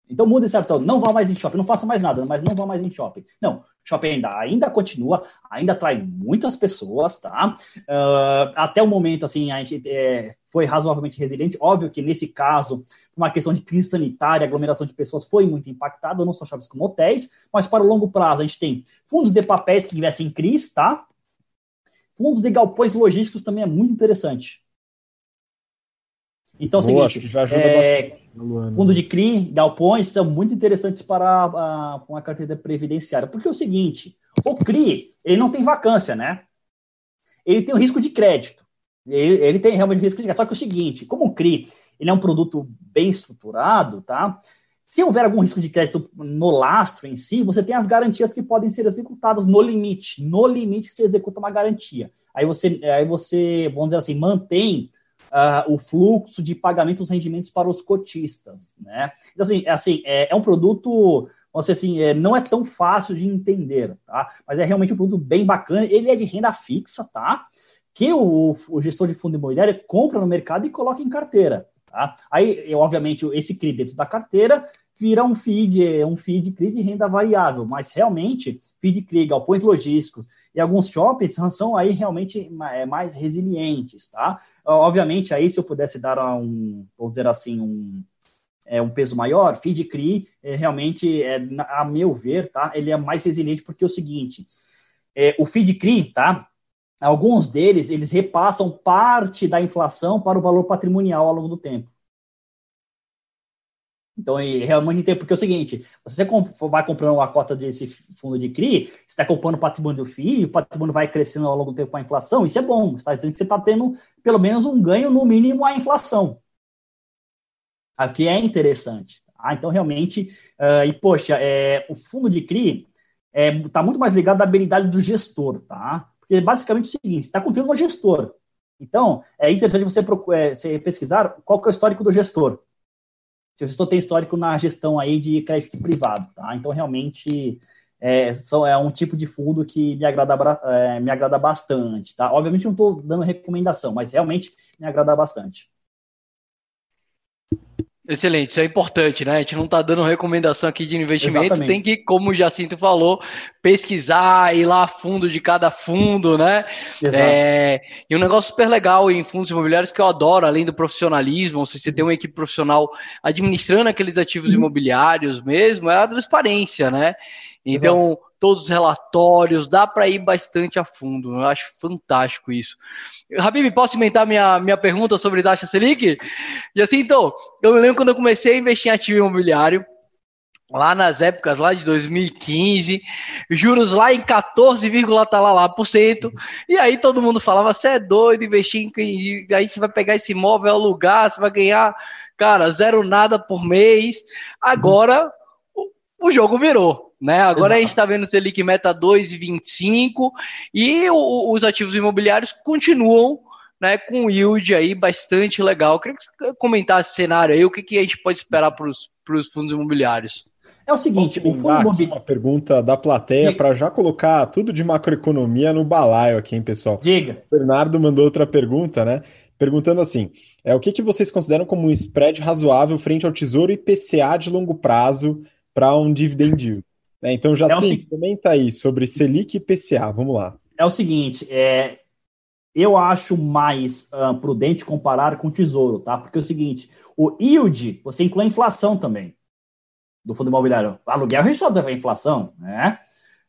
Speaker 3: Então muda esse hábito, não vá mais em shopping, não faça mais nada, mas não vá mais em shopping. Não, shopping ainda, ainda continua, ainda atrai muitas pessoas, tá? Uh, até o momento, assim, a gente é, foi razoavelmente resiliente. Óbvio que nesse caso, uma questão de crise sanitária, aglomeração de pessoas foi muito impactada, não só shoppings como hotéis, mas para o longo prazo a gente tem fundos de papéis que investem em crise, tá? Fundos de galpões logísticos também é muito interessante. Então, é o seguinte, já ajuda é, bastante. Fundo de CRI, galpões são muito interessantes para a, uma carteira previdenciária. Porque é o seguinte, o CRI, ele não tem vacância, né? Ele tem o risco de crédito. Ele, ele tem realmente risco de crédito. Só que é o seguinte, como o CRI, ele é um produto bem estruturado, tá? Se houver algum risco de crédito no lastro em si, você tem as garantias que podem ser executadas no limite. No limite, você executa uma garantia. Aí você, aí você vamos dizer assim, mantém uh, o fluxo de pagamento dos rendimentos para os cotistas, né? Então, assim, é, assim, é, é um produto, vamos assim, é, não é tão fácil de entender, tá? Mas é realmente um produto bem bacana, ele é de renda fixa, tá? Que o, o gestor de fundo imobiliário compra no mercado e coloca em carteira, tá? Aí, obviamente, esse CRI dentro da carteira vira um feed, um feed CRI de renda variável, mas realmente feed CRI, galpões logísticos e alguns shoppings são aí realmente é, mais resilientes, tá? Obviamente aí se eu pudesse dar um, vou dizer assim, um é, um peso maior, feed CRI é, realmente, é, a meu ver, tá? Ele é mais resiliente porque é o seguinte, é, o feed CRI, tá? Alguns deles, eles repassam parte da inflação para o valor patrimonial ao longo do tempo. Então, realmente tem, porque é o seguinte, você vai comprando uma cota desse fundo de CRI, você está comprando o patrimônio do filho, o patrimônio vai crescendo ao longo do tempo com a inflação, isso é bom, você está dizendo que você está tendo pelo menos um ganho no mínimo à inflação. Aqui é interessante. Ah, então, realmente, uh, e poxa, é, o fundo de CRI está é, tá muito mais ligado à habilidade do gestor, tá? Porque basicamente é o seguinte, você está confiando no gestor. Então, é interessante você, é, você pesquisar qual que é o histórico do gestor se o gestor tem histórico na gestão aí de crédito privado, tá? Então, realmente, é, são, é um tipo de fundo que me agrada, é, me agrada bastante, tá? Obviamente, não estou dando recomendação, mas realmente me agrada bastante.
Speaker 2: Excelente, isso é importante, né? A gente não está dando recomendação aqui de investimento, Exatamente. tem que, como o Jacinto falou, pesquisar, ir lá a fundo de cada fundo, né? Exato. É, e um negócio super legal em fundos imobiliários que eu adoro, além do profissionalismo, se você tem uma equipe profissional administrando aqueles ativos uhum. imobiliários mesmo, é a transparência, né? Então, Exato todos os relatórios, dá para ir bastante a fundo. Eu acho fantástico isso. Habib, posso inventar minha, minha pergunta sobre taxa Selic? E assim, então, eu me lembro quando eu comecei a investir em ativo imobiliário, lá nas épocas lá de 2015, juros lá em 14, tá lá, lá por cento. E aí todo mundo falava: você é doido, investir em. Aí você vai pegar esse imóvel, alugar, você vai ganhar, cara, zero nada por mês. Agora o jogo virou. Né? Agora Exato. a gente está vendo Selic meta 2,25 e o, os ativos imobiliários continuam né, com yield aí bastante legal. Eu queria que você comentasse esse cenário aí, o que, que a gente pode esperar para os fundos imobiliários.
Speaker 1: É o seguinte, o fundo imobiliário... uma pergunta da plateia para já colocar tudo de macroeconomia no balaio aqui, hein, pessoal?
Speaker 3: Diga.
Speaker 1: O Bernardo mandou outra pergunta, né? Perguntando assim: é o que, que vocês consideram como um spread razoável frente ao Tesouro IPCA de longo prazo para um dividend yield? É, então, já é sim, comenta aí sobre Selic e PCA, vamos lá.
Speaker 3: É o seguinte, é, eu acho mais uh, prudente comparar com o Tesouro, tá? Porque é o seguinte, o yield, você inclui a inflação também do fundo imobiliário. O aluguel registrado da inflação, né?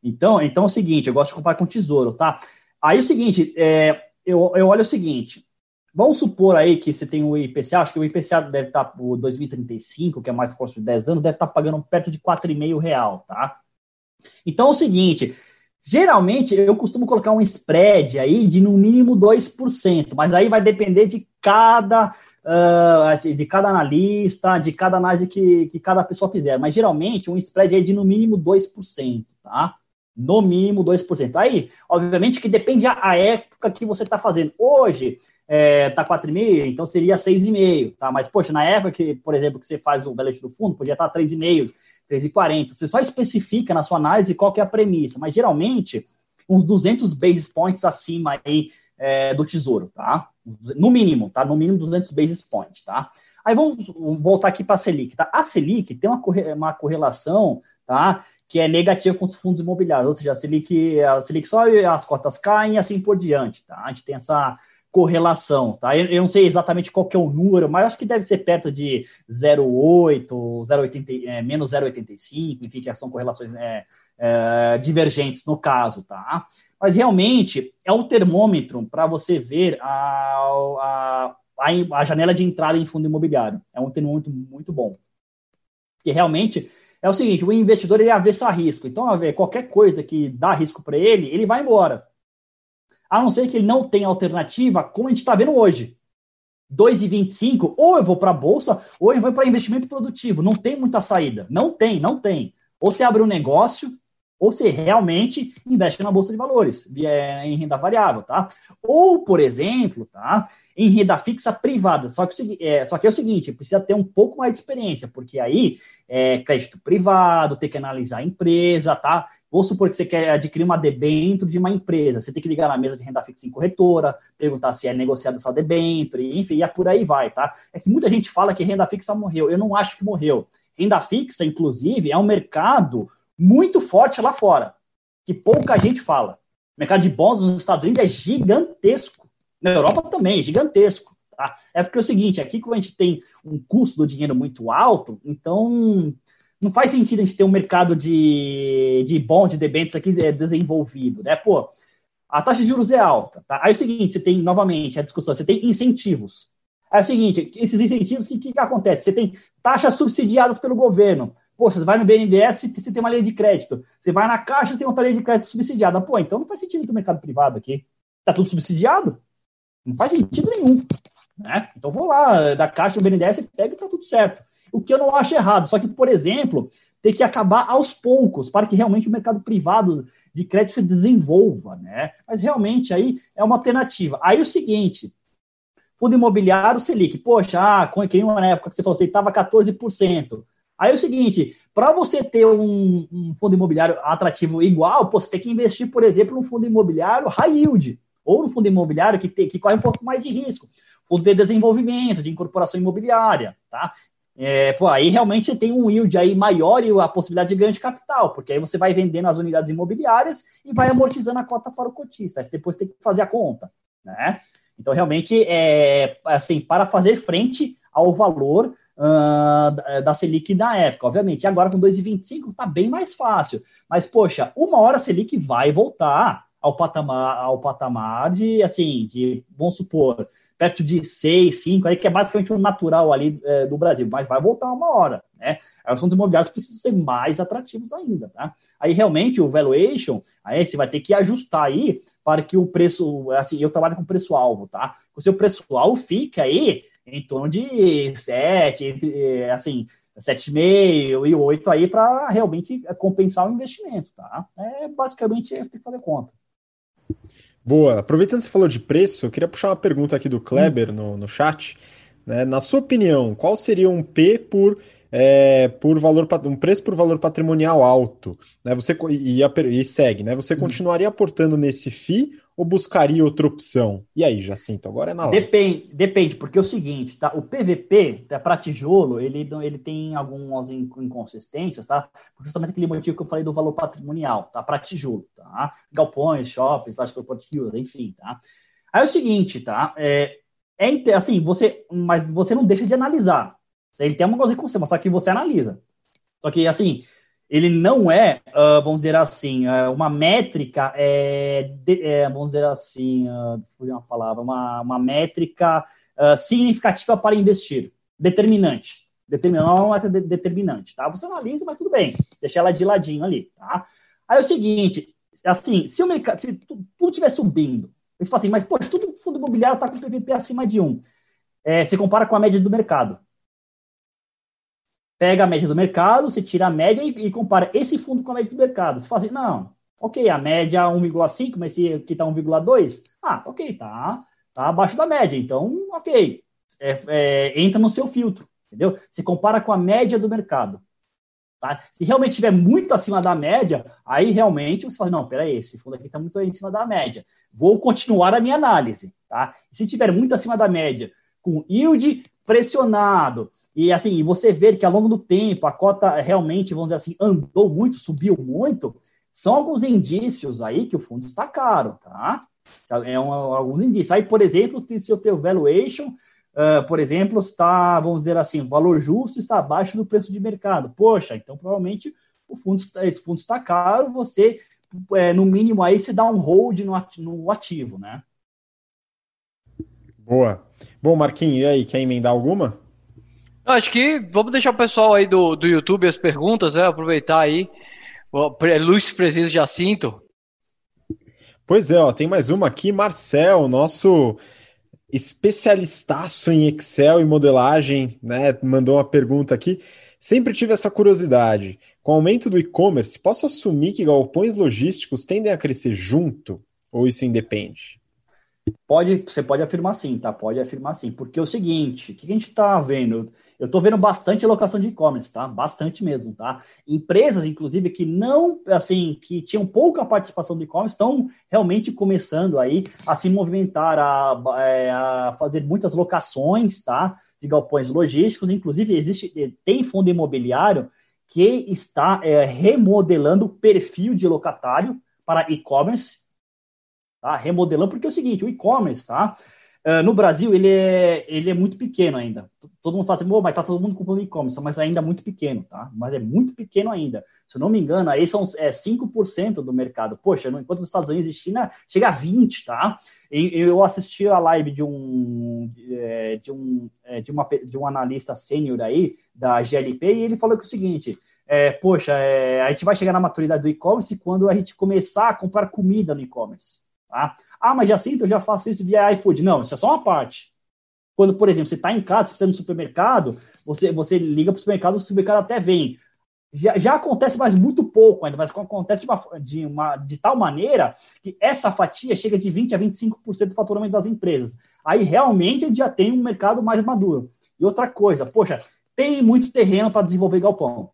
Speaker 3: Então, então é o seguinte, eu gosto de comparar com o Tesouro, tá? Aí é o seguinte, é, eu, eu olho o seguinte, vamos supor aí que você tem o IPCA, acho que o IPCA deve estar, o 2035, que é mais próximo de 10 anos, deve estar pagando perto de 4,5 real, tá? Então é o seguinte, geralmente eu costumo colocar um spread aí de no mínimo 2%, mas aí vai depender de cada uh, de cada analista, de cada análise que, que cada pessoa fizer. Mas geralmente um spread é de no mínimo 2%, tá? No mínimo 2%. Aí, obviamente que depende a época que você está fazendo. Hoje, é, tá 4,5, então seria 6,5, tá? Mas, poxa, na época que, por exemplo, que você faz o balance do fundo, podia estar tá 3,5, 3,40. Você só especifica na sua análise qual que é a premissa, mas geralmente uns 200 basis points acima aí é, do tesouro, tá? No mínimo, tá? No mínimo 200 basis points, tá? Aí vamos voltar aqui para a Selic, tá? A Selic tem uma, corre uma correlação, tá? Que é negativa com os fundos imobiliários, ou seja, a Selic, a Selic sobe, as cotas caem e assim por diante, tá? A gente tem essa correlação, tá? Eu, não sei exatamente qual que é o número, mas acho que deve ser perto de 0,8, 0,80, é, menos 0,85, enfim, que são correlações é, é, divergentes no caso, tá? Mas realmente é um termômetro para você ver a, a, a, janela de entrada em fundo imobiliário. É um termômetro muito bom. Porque realmente é o seguinte, o investidor ele é avesso a risco. Então, a ver, qualquer coisa que dá risco para ele, ele vai embora a não ser que ele não tenha alternativa, como a gente está vendo hoje. 2,25, ou eu vou para a bolsa, ou eu vou para investimento produtivo. Não tem muita saída. Não tem, não tem. Ou você abre um negócio, ou você realmente investe na bolsa de valores, é, em renda variável, tá? Ou, por exemplo, tá? Em renda fixa privada. Só que, é, só que é o seguinte, precisa ter um pouco mais de experiência, porque aí é crédito privado, tem que analisar a empresa, tá? Vamos supor que você quer adquirir uma debênture de uma empresa, você tem que ligar na mesa de renda fixa em corretora, perguntar se é negociada essa debênture, enfim, e é por aí vai, tá? É que muita gente fala que renda fixa morreu. Eu não acho que morreu. Renda fixa, inclusive, é um mercado muito forte lá fora, que pouca gente fala. O mercado de bons nos Estados Unidos é gigantesco. Na Europa também, gigantesco. Tá? É porque é o seguinte, aqui como a gente tem um custo do dinheiro muito alto, então não faz sentido a gente ter um mercado de, de bom, de debêntures aqui é, desenvolvido, né? Pô, a taxa de juros é alta, tá? Aí é o seguinte, você tem, novamente, a discussão, você tem incentivos. Aí é o seguinte, esses incentivos, o que, que acontece? Você tem taxas subsidiadas pelo governo. Pô, você vai no BNDES, você tem uma linha de crédito. Você vai na Caixa, você tem outra linha de crédito subsidiada. Pô, então não faz sentido ter mercado privado aqui. Tá tudo subsidiado? Não faz sentido nenhum. Né? Então vou lá, da Caixa do BNDES, pega e tá tudo certo. O que eu não acho errado. Só que, por exemplo, tem que acabar aos poucos, para que realmente o mercado privado de crédito se desenvolva, né? Mas realmente aí é uma alternativa. Aí o seguinte, fundo imobiliário Selic, poxa, ah, que uma época que você falou, você estava 14%. Aí é o seguinte, para você ter um, um, fundo imobiliário atrativo igual, pô, você tem que investir, por exemplo, num fundo imobiliário high yield, ou no fundo imobiliário que, tem, que corre um pouco mais de risco, fundo de desenvolvimento, de incorporação imobiliária, tá? É, pô, aí realmente você tem um yield aí maior e a possibilidade de ganho de capital, porque aí você vai vendendo as unidades imobiliárias e vai amortizando a cota para o cotista. Aí depois tem que fazer a conta, né? Então, realmente, é, assim, para fazer frente ao valor uh, da Selic da época, obviamente. E agora com 2,25 está bem mais fácil. Mas, poxa, uma hora a Selic vai voltar ao patamar, ao patamar de, assim, de, vamos supor, perto de 6, 5, aí que é basicamente o natural ali é, do Brasil, mas vai voltar uma hora, né? Os fundos imobiliários precisam ser mais atrativos ainda, tá? Aí realmente o valuation, aí você vai ter que ajustar aí para que o preço, assim, eu trabalho com preço-alvo, tá? O seu preço-alvo fica aí em torno de 7, entre, assim, 7,5 e 8 aí para realmente compensar o investimento, tá? É basicamente é, tem que fazer conta.
Speaker 1: Boa. Aproveitando que você falou de preço, eu queria puxar uma pergunta aqui do Kleber no, no chat. Né? Na sua opinião, qual seria um P por é, por valor um preço por valor patrimonial alto, né? Você e, e segue, né? Você hum. continuaria aportando nesse FI ou buscaria outra opção? E aí, Jacinto, agora é na
Speaker 3: hora. Depende, depende, porque é o seguinte, tá? O PVP, tá, para tijolo, ele, ele tem algumas inconsistências, tá? Justamente aquele motivo que eu falei do valor patrimonial, tá? Para tijolo, tá? Galpões, shoppings, lojas corporativas, enfim, tá? Aí é o seguinte, tá? É, é assim, você, mas você não deixa de analisar. Ele tem uma coisa você, mas só que você analisa. Só que, assim, ele não é, uh, vamos dizer assim, uh, uma métrica, é, de, é, vamos dizer assim, uh, uma palavra, uma, uma métrica uh, significativa para investir, determinante. Determinante, não é de, determinante, tá? Você analisa, mas tudo bem, deixa ela de ladinho ali, tá? Aí é o seguinte, assim, se o mercado, se tudo estiver subindo, você fala assim, mas, poxa, tudo fundo imobiliário está com PVP acima de 1. É, se compara com a média do mercado pega a média do mercado, você tira a média e, e compara esse fundo com a média do mercado. Você fala assim, não, Ok, a média 1,5, mas esse aqui está 1,2. Ah, tá ok, tá, tá abaixo da média. Então, ok, é, é, entra no seu filtro, entendeu? Se compara com a média do mercado. Tá? Se realmente estiver muito acima da média, aí realmente você fala, não, peraí, esse fundo aqui está muito em cima da média. Vou continuar a minha análise. Tá? se estiver muito acima da média, com yield pressionado, e assim, você ver que ao longo do tempo a cota realmente, vamos dizer assim, andou muito, subiu muito, são alguns indícios aí que o fundo está caro, tá? É um, alguns indícios. Aí, por exemplo, se o teu valuation uh, por exemplo, está, vamos dizer assim, o valor justo está abaixo do preço de mercado. Poxa, então provavelmente o fundo, esse fundo está caro, você, é, no mínimo, aí se dá um hold no ativo, né?
Speaker 1: Boa. Bom, Marquinhos, e aí, quer emendar alguma?
Speaker 2: Acho que vamos deixar o pessoal aí do, do YouTube as perguntas, né? Aproveitar aí. Luiz Preciso Jacinto.
Speaker 1: Pois é, ó, tem mais uma aqui, Marcel, nosso especialistaço em Excel e modelagem, né? Mandou uma pergunta aqui. Sempre tive essa curiosidade. Com o aumento do e-commerce, posso assumir que galpões logísticos tendem a crescer junto? Ou isso independe?
Speaker 3: Pode, você pode afirmar sim, tá? Pode afirmar sim. Porque é o seguinte, o que a gente está vendo? Eu estou vendo bastante alocação de e-commerce, tá? Bastante mesmo, tá? Empresas, inclusive, que não, assim, que tinham pouca participação do e-commerce, estão realmente começando aí a se movimentar, a, é, a fazer muitas locações, tá? De galpões logísticos. Inclusive, existe, tem fundo imobiliário que está é, remodelando o perfil de locatário para e-commerce tá? Remodelando, porque é o seguinte, o e-commerce, tá? Uh, no Brasil, ele é, ele é muito pequeno ainda. Todo mundo fala assim, mas tá todo mundo comprando e-commerce, mas ainda é muito pequeno, tá? Mas é muito pequeno ainda. Se eu não me engano, aí são é, 5% do mercado. Poxa, enquanto nos Estados Unidos e China chega a 20%, tá? E, eu assisti a live de um, é, de um, é, de uma, de um analista sênior aí, da GLP, e ele falou que é o seguinte, é, poxa, é, a gente vai chegar na maturidade do e-commerce quando a gente começar a comprar comida no e-commerce. Tá? Ah, mas já sinto, eu já faço isso via iFood. Não, isso é só uma parte. Quando, por exemplo, você está em casa, você precisa ir no supermercado, você, você liga para o supermercado, o supermercado até vem. Já, já acontece, mas muito pouco ainda, mas acontece de, uma, de, uma, de tal maneira que essa fatia chega de 20% a 25% do faturamento das empresas. Aí realmente já tem um mercado mais maduro. E outra coisa, poxa, tem muito terreno para desenvolver galpão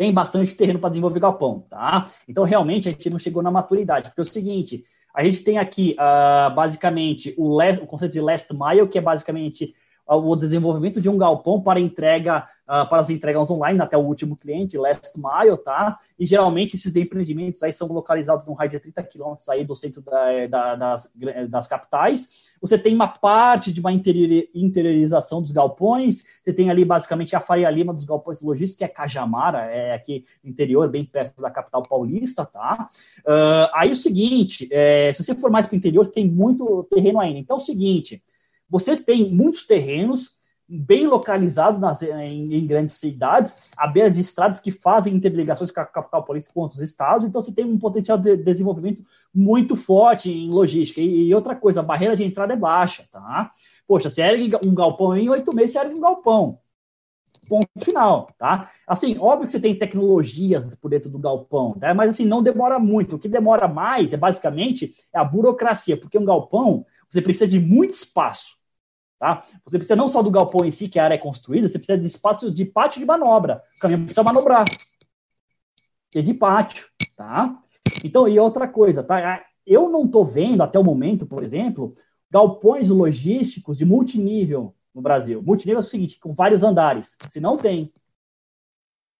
Speaker 3: tem bastante terreno para desenvolver galpão, tá? Então, realmente, a gente não chegou na maturidade, porque é o seguinte, a gente tem aqui, uh, basicamente, o, last, o conceito de last mile, que é basicamente o desenvolvimento de um galpão para entrega uh, para as entregas online até o último cliente, last mile, tá? E geralmente esses empreendimentos aí são localizados num raio de 30 quilômetros aí do centro da, da, das, das capitais. Você tem uma parte de uma interiorização dos galpões, você tem ali basicamente a Faria Lima dos galpões logísticos, que é Cajamara, é aqui interior, bem perto da capital paulista, tá? Uh, aí o seguinte, é, se você for mais para o interior, você tem muito terreno ainda. Então é o seguinte, você tem muitos terrenos bem localizados nas, em, em, grandes cidades, à beira de estradas que fazem interligações com a capital paulista com outros estados, então você tem um potencial de desenvolvimento muito forte em logística. E, e outra coisa, a barreira de entrada é baixa, tá? Poxa, você ergue um galpão em oito meses, você ergue um galpão. Ponto final, tá? Assim, óbvio que você tem tecnologias por dentro do galpão, tá? mas assim, não demora muito. O que demora mais é basicamente é a burocracia, porque um galpão você precisa de muito espaço. Tá? Você precisa não só do galpão em si, que a área é construída, você precisa de espaço de pátio de manobra. O caminhão precisa manobrar. É de pátio, tá? Então, e outra coisa, tá? Eu não estou vendo, até o momento, por exemplo, galpões logísticos de multinível no Brasil. Multinível é o seguinte, com vários andares. Se não tem.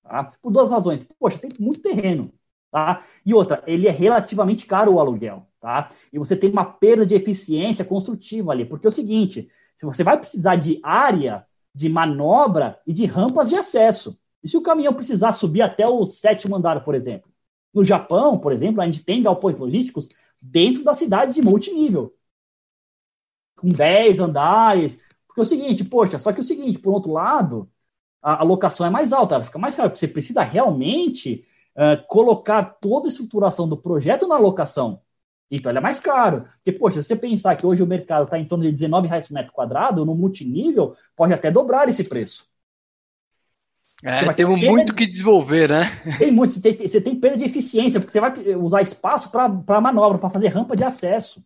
Speaker 3: Tá? Por duas razões. Poxa, tem muito terreno. Tá? E outra, ele é relativamente caro o aluguel. Tá? E você tem uma perda de eficiência construtiva ali. Porque é o seguinte, você vai precisar de área de manobra e de rampas de acesso. E se o caminhão precisar subir até o sétimo andar, por exemplo? No Japão, por exemplo, a gente tem galpões logísticos dentro da cidade de multinível. Com 10 andares. Porque é o seguinte, poxa, só que é o seguinte, por outro lado, a, a locação é mais alta, ela fica mais cara, porque você precisa realmente uh, colocar toda a estruturação do projeto na locação. Então ele é mais caro. Porque, poxa, se você pensar que hoje o mercado está em torno de 19 reais por metro quadrado, no multinível, pode até dobrar esse preço.
Speaker 2: É, temos muito que desenvolver, né?
Speaker 3: Tem muito, você tem, você tem perda de eficiência, porque você vai usar espaço para manobra, para fazer rampa de acesso.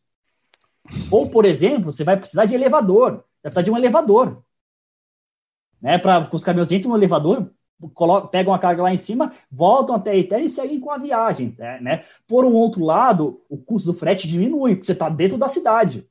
Speaker 3: Ou, por exemplo, você vai precisar de elevador, vai precisar de um elevador. Né, para os caminhões entram no elevador, pegam a carga lá em cima, voltam até a ITER e seguem com a viagem. Né? Por um outro lado, o custo do frete diminui, porque você está dentro da cidade.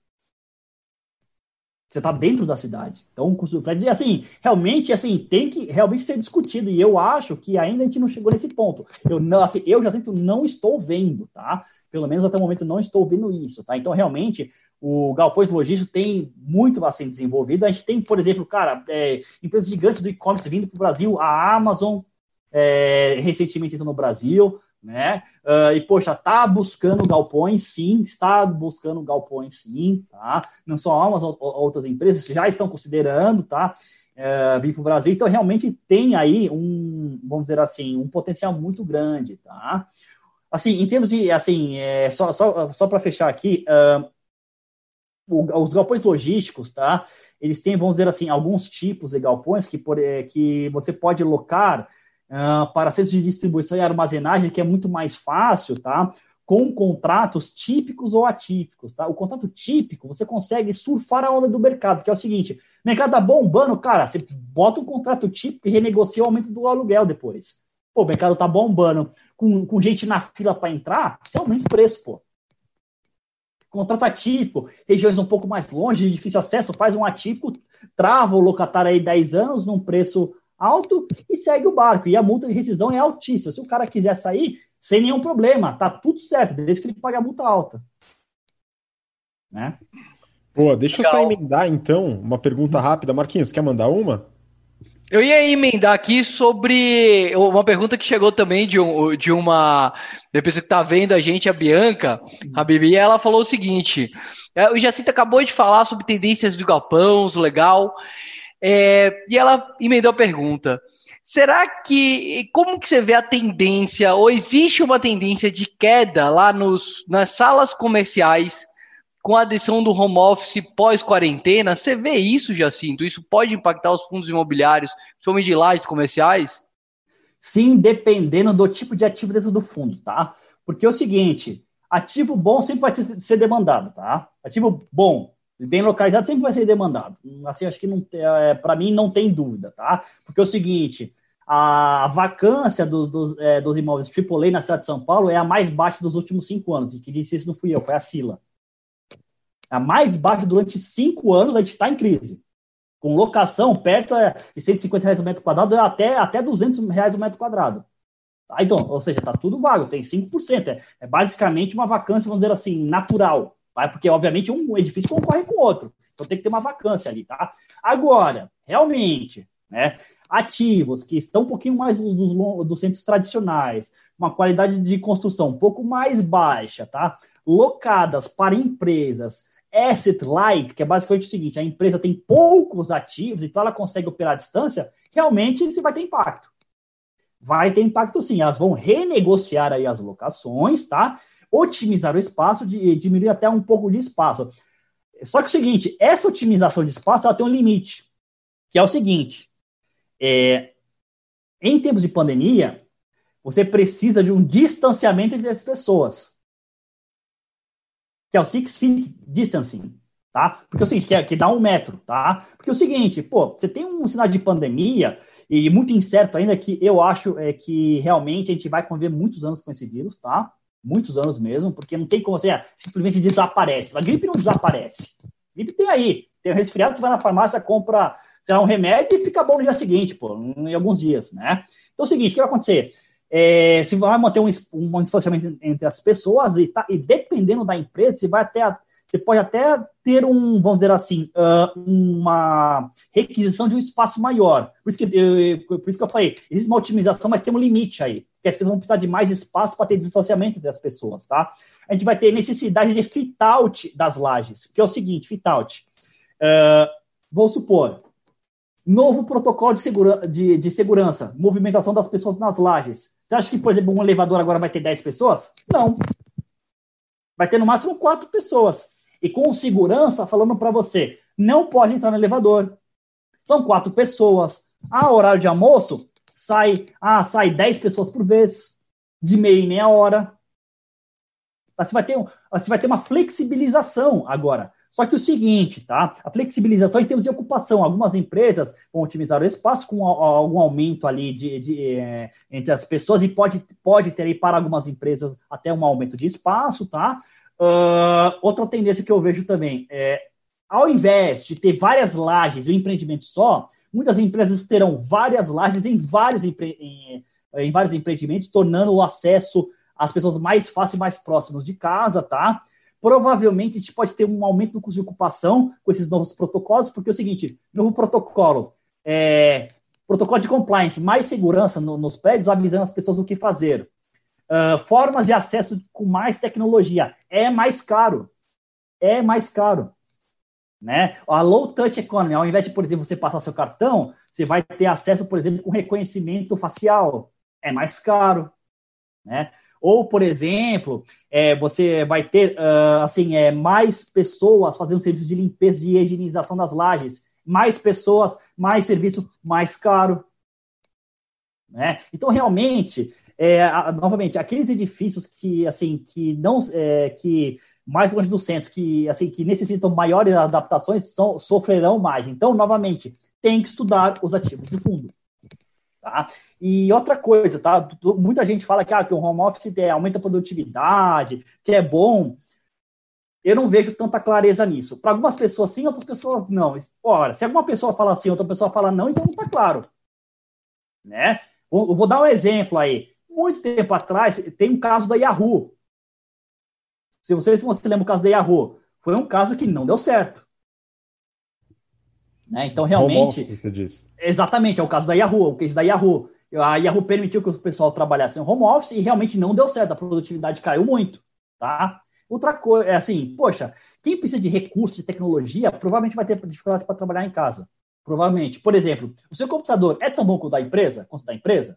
Speaker 3: Você está dentro da cidade. Então, o custo do frete, assim, realmente, assim, tem que realmente ser discutido. E eu acho que ainda a gente não chegou nesse ponto. Eu, não, assim, eu já sinto, não estou vendo, tá? Pelo menos até o momento não estou vendo isso, tá? Então, realmente, o galpões logístico tem muito ser desenvolvido. A gente tem, por exemplo, cara, é, empresas gigantes do e-commerce vindo para o Brasil, a Amazon é, recentemente entrou no Brasil, né? Uh, e, poxa, tá buscando galpões, sim, está buscando galpões, sim, tá? Não só a Amazon, outras empresas já estão considerando, tá? Uh, vir para o Brasil, então realmente tem aí um, vamos dizer assim, um potencial muito grande, tá? Assim, em termos de, assim, é, só, só, só para fechar aqui, uh, os galpões logísticos, tá? Eles têm, vamos dizer assim, alguns tipos de galpões que, por, é, que você pode locar uh, para centros de distribuição e armazenagem, que é muito mais fácil, tá? Com contratos típicos ou atípicos, tá? O contrato típico, você consegue surfar a onda do mercado, que é o seguinte: o mercado tá bombando, cara, você bota um contrato típico e renegocia o aumento do aluguel depois. Pô, o mercado tá bombando, com, com gente na fila para entrar, você aumenta o preço, pô. Contrato atípico, regiões um pouco mais longe, de difícil acesso, faz um atípico, trava o locatário aí 10 anos num preço alto e segue o barco. E a multa de rescisão é altíssima. Se o cara quiser sair, sem nenhum problema, tá tudo certo, desde que ele pague a multa alta. Né?
Speaker 1: Pô, deixa Legal. eu só emendar então uma pergunta rápida. Marquinhos, quer mandar uma?
Speaker 2: Eu ia emendar aqui sobre uma pergunta que chegou também de, um, de uma depois que está vendo a gente, a Bianca, a Bibi, ela falou o seguinte: é, o Jacinto acabou de falar sobre tendências do galpão, legal, é, e ela emendou a pergunta. Será que como que você vê a tendência, ou existe uma tendência de queda lá nos, nas salas comerciais com a adição do home office pós-quarentena, você vê isso, Jacinto? Isso pode impactar os fundos imobiliários, principalmente de lajes comerciais?
Speaker 3: Sim, dependendo do tipo de ativo dentro do fundo, tá? Porque é o seguinte, ativo bom sempre vai ser demandado, tá? Ativo bom, bem localizado, sempre vai ser demandado. Assim, acho que não é, para mim não tem dúvida, tá? Porque é o seguinte, a vacância do, do, é, dos imóveis AAA na cidade de São Paulo é a mais baixa dos últimos cinco anos. E que disse isso não fui eu, foi a Sila a mais baixa durante cinco anos, a gente está em crise. Com locação perto é, de 150 reais o metro quadrado, até, até 200 reais o metro quadrado. Tá? Então, ou seja, está tudo vago, tem 5%. É, é basicamente uma vacância, vamos dizer assim, natural. Tá? Porque, obviamente, um edifício concorre com o outro. Então tem que ter uma vacância ali, tá? Agora, realmente, né? Ativos que estão um pouquinho mais dos, dos centros tradicionais, uma qualidade de construção um pouco mais baixa, tá? Locadas para empresas asset light, que é basicamente o seguinte: a empresa tem poucos ativos, então ela consegue operar à distância, realmente isso vai ter impacto. Vai ter impacto sim. Elas vão renegociar aí as locações, tá? Otimizar o espaço, de, diminuir até um pouco de espaço. Só que é o seguinte, essa otimização de espaço ela tem um limite, que é o seguinte: é, em tempos de pandemia, você precisa de um distanciamento entre as pessoas que é o Six Feet Distancing, tá? Porque é o seguinte, que, é, que dá um metro, tá? Porque é o seguinte, pô, você tem um sinal de pandemia e muito incerto ainda que eu acho é que realmente a gente vai conviver muitos anos com esse vírus, tá? Muitos anos mesmo, porque não tem como você ah, simplesmente desaparece. A gripe não desaparece. A gripe tem aí. Tem um resfriado, você vai na farmácia, compra sei lá, um remédio e fica bom no dia seguinte, pô, em alguns dias, né? Então é o seguinte, o que vai acontecer? É, se vai manter um, um distanciamento entre as pessoas e, tá, e dependendo da empresa, você vai até você pode até ter um, vamos dizer assim, uma requisição de um espaço maior. Por isso, que, eu, por isso que eu falei, existe uma otimização, mas tem um limite aí. Porque as pessoas vão precisar de mais espaço para ter distanciamento entre as pessoas, tá? A gente vai ter necessidade de fit-out das lajes, que é o seguinte, fit-out. Uh, vou supor, Novo protocolo de, segura, de, de, segurança, movimentação das pessoas nas lajes. Você acha que, por exemplo, um elevador agora vai ter 10 pessoas? Não. Vai ter no máximo 4 pessoas. E com segurança, falando para você, não pode entrar no elevador. São quatro pessoas. Ah, horário de almoço? sai, ah, sai 10 pessoas por vez, de meia em meia hora. Você, vai ter, você vai ter uma flexibilização agora. Só que o seguinte, tá? A flexibilização em termos de ocupação. Algumas empresas vão otimizar o espaço com algum aumento ali de, de é, entre as pessoas e pode, pode ter aí para algumas empresas até um aumento de espaço, tá? Uh, outra tendência que eu vejo também é, ao invés de ter várias lajes e um empreendimento só, muitas empresas terão várias lajes em vários, empre em, em vários empreendimentos, tornando o acesso às pessoas mais fácil e mais próximos de casa, tá? Provavelmente a gente pode ter um aumento do custo de ocupação com esses novos protocolos, porque é o seguinte, novo protocolo, é, protocolo de compliance, mais segurança no, nos prédios, avisando as pessoas o que fazer. Uh, formas de acesso com mais tecnologia. É mais caro. É mais caro. Né? A low touch economy, ao invés de, por exemplo, você passar seu cartão, você vai ter acesso, por exemplo, com reconhecimento facial. É mais caro. Né? Ou, por exemplo, é, você vai ter uh, assim, é, mais pessoas fazendo serviço de limpeza e higienização das lajes. Mais pessoas, mais serviço, mais caro. Né? Então, realmente, é, novamente, aqueles edifícios que, assim, que não, é, que mais longe do centro, que, assim, que necessitam maiores adaptações, são, sofrerão mais. Então, novamente, tem que estudar os ativos do fundo. Tá? E outra coisa, tá? Muita gente fala que, ah, que o home office é, aumenta a produtividade, que é bom. Eu não vejo tanta clareza nisso. Para algumas pessoas sim, outras pessoas não. Ora, se alguma pessoa fala sim, outra pessoa fala não, então não está claro. Né? Eu vou dar um exemplo aí. Muito tempo atrás, tem um caso da Yahoo. Se vocês se você lembra o caso da Yahoo, foi um caso que não deu certo. Né? Então, realmente. Home você disse. Exatamente, é o caso da Yahoo, o case da Yahoo. A Yahoo permitiu que o pessoal trabalhasse em home office e realmente não deu certo, a produtividade caiu muito. Tá? Outra coisa, é assim, poxa, quem precisa de recursos de tecnologia provavelmente vai ter dificuldade para trabalhar em casa. Provavelmente. Por exemplo, o seu computador é tão bom quanto da empresa? Quanto da empresa?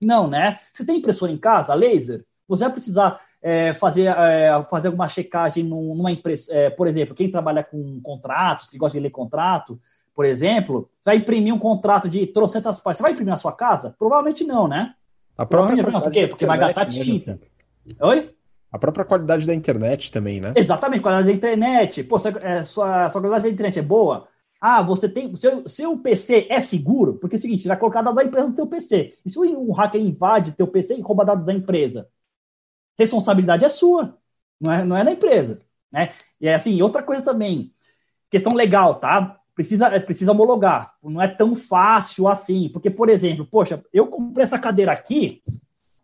Speaker 3: Não, né? Você tem impressora em casa, laser? Você vai precisar é, fazer, é, fazer alguma checagem numa empresa. É, por exemplo, quem trabalha com contratos, que gosta de ler contrato, por exemplo, você vai imprimir um contrato de trocentas páginas. Você vai imprimir na sua casa? Provavelmente não, né?
Speaker 1: A própria
Speaker 3: não. Por quê? Porque vai gastar tinta. Oi?
Speaker 1: A própria qualidade da internet também, né?
Speaker 3: Exatamente, qualidade da internet. Pô, sua, é, sua, sua qualidade da internet é boa? Ah, você tem. Seu, seu PC é seguro? Porque é o seguinte, você vai colocar dados da empresa no teu PC. E se um hacker invade teu PC e rouba dados da empresa? Responsabilidade é sua, não é, não é da empresa. Né? E é assim, outra coisa também, questão legal, tá? Precisa, é, precisa homologar. Não é tão fácil assim. Porque, por exemplo, poxa, eu comprei essa cadeira aqui,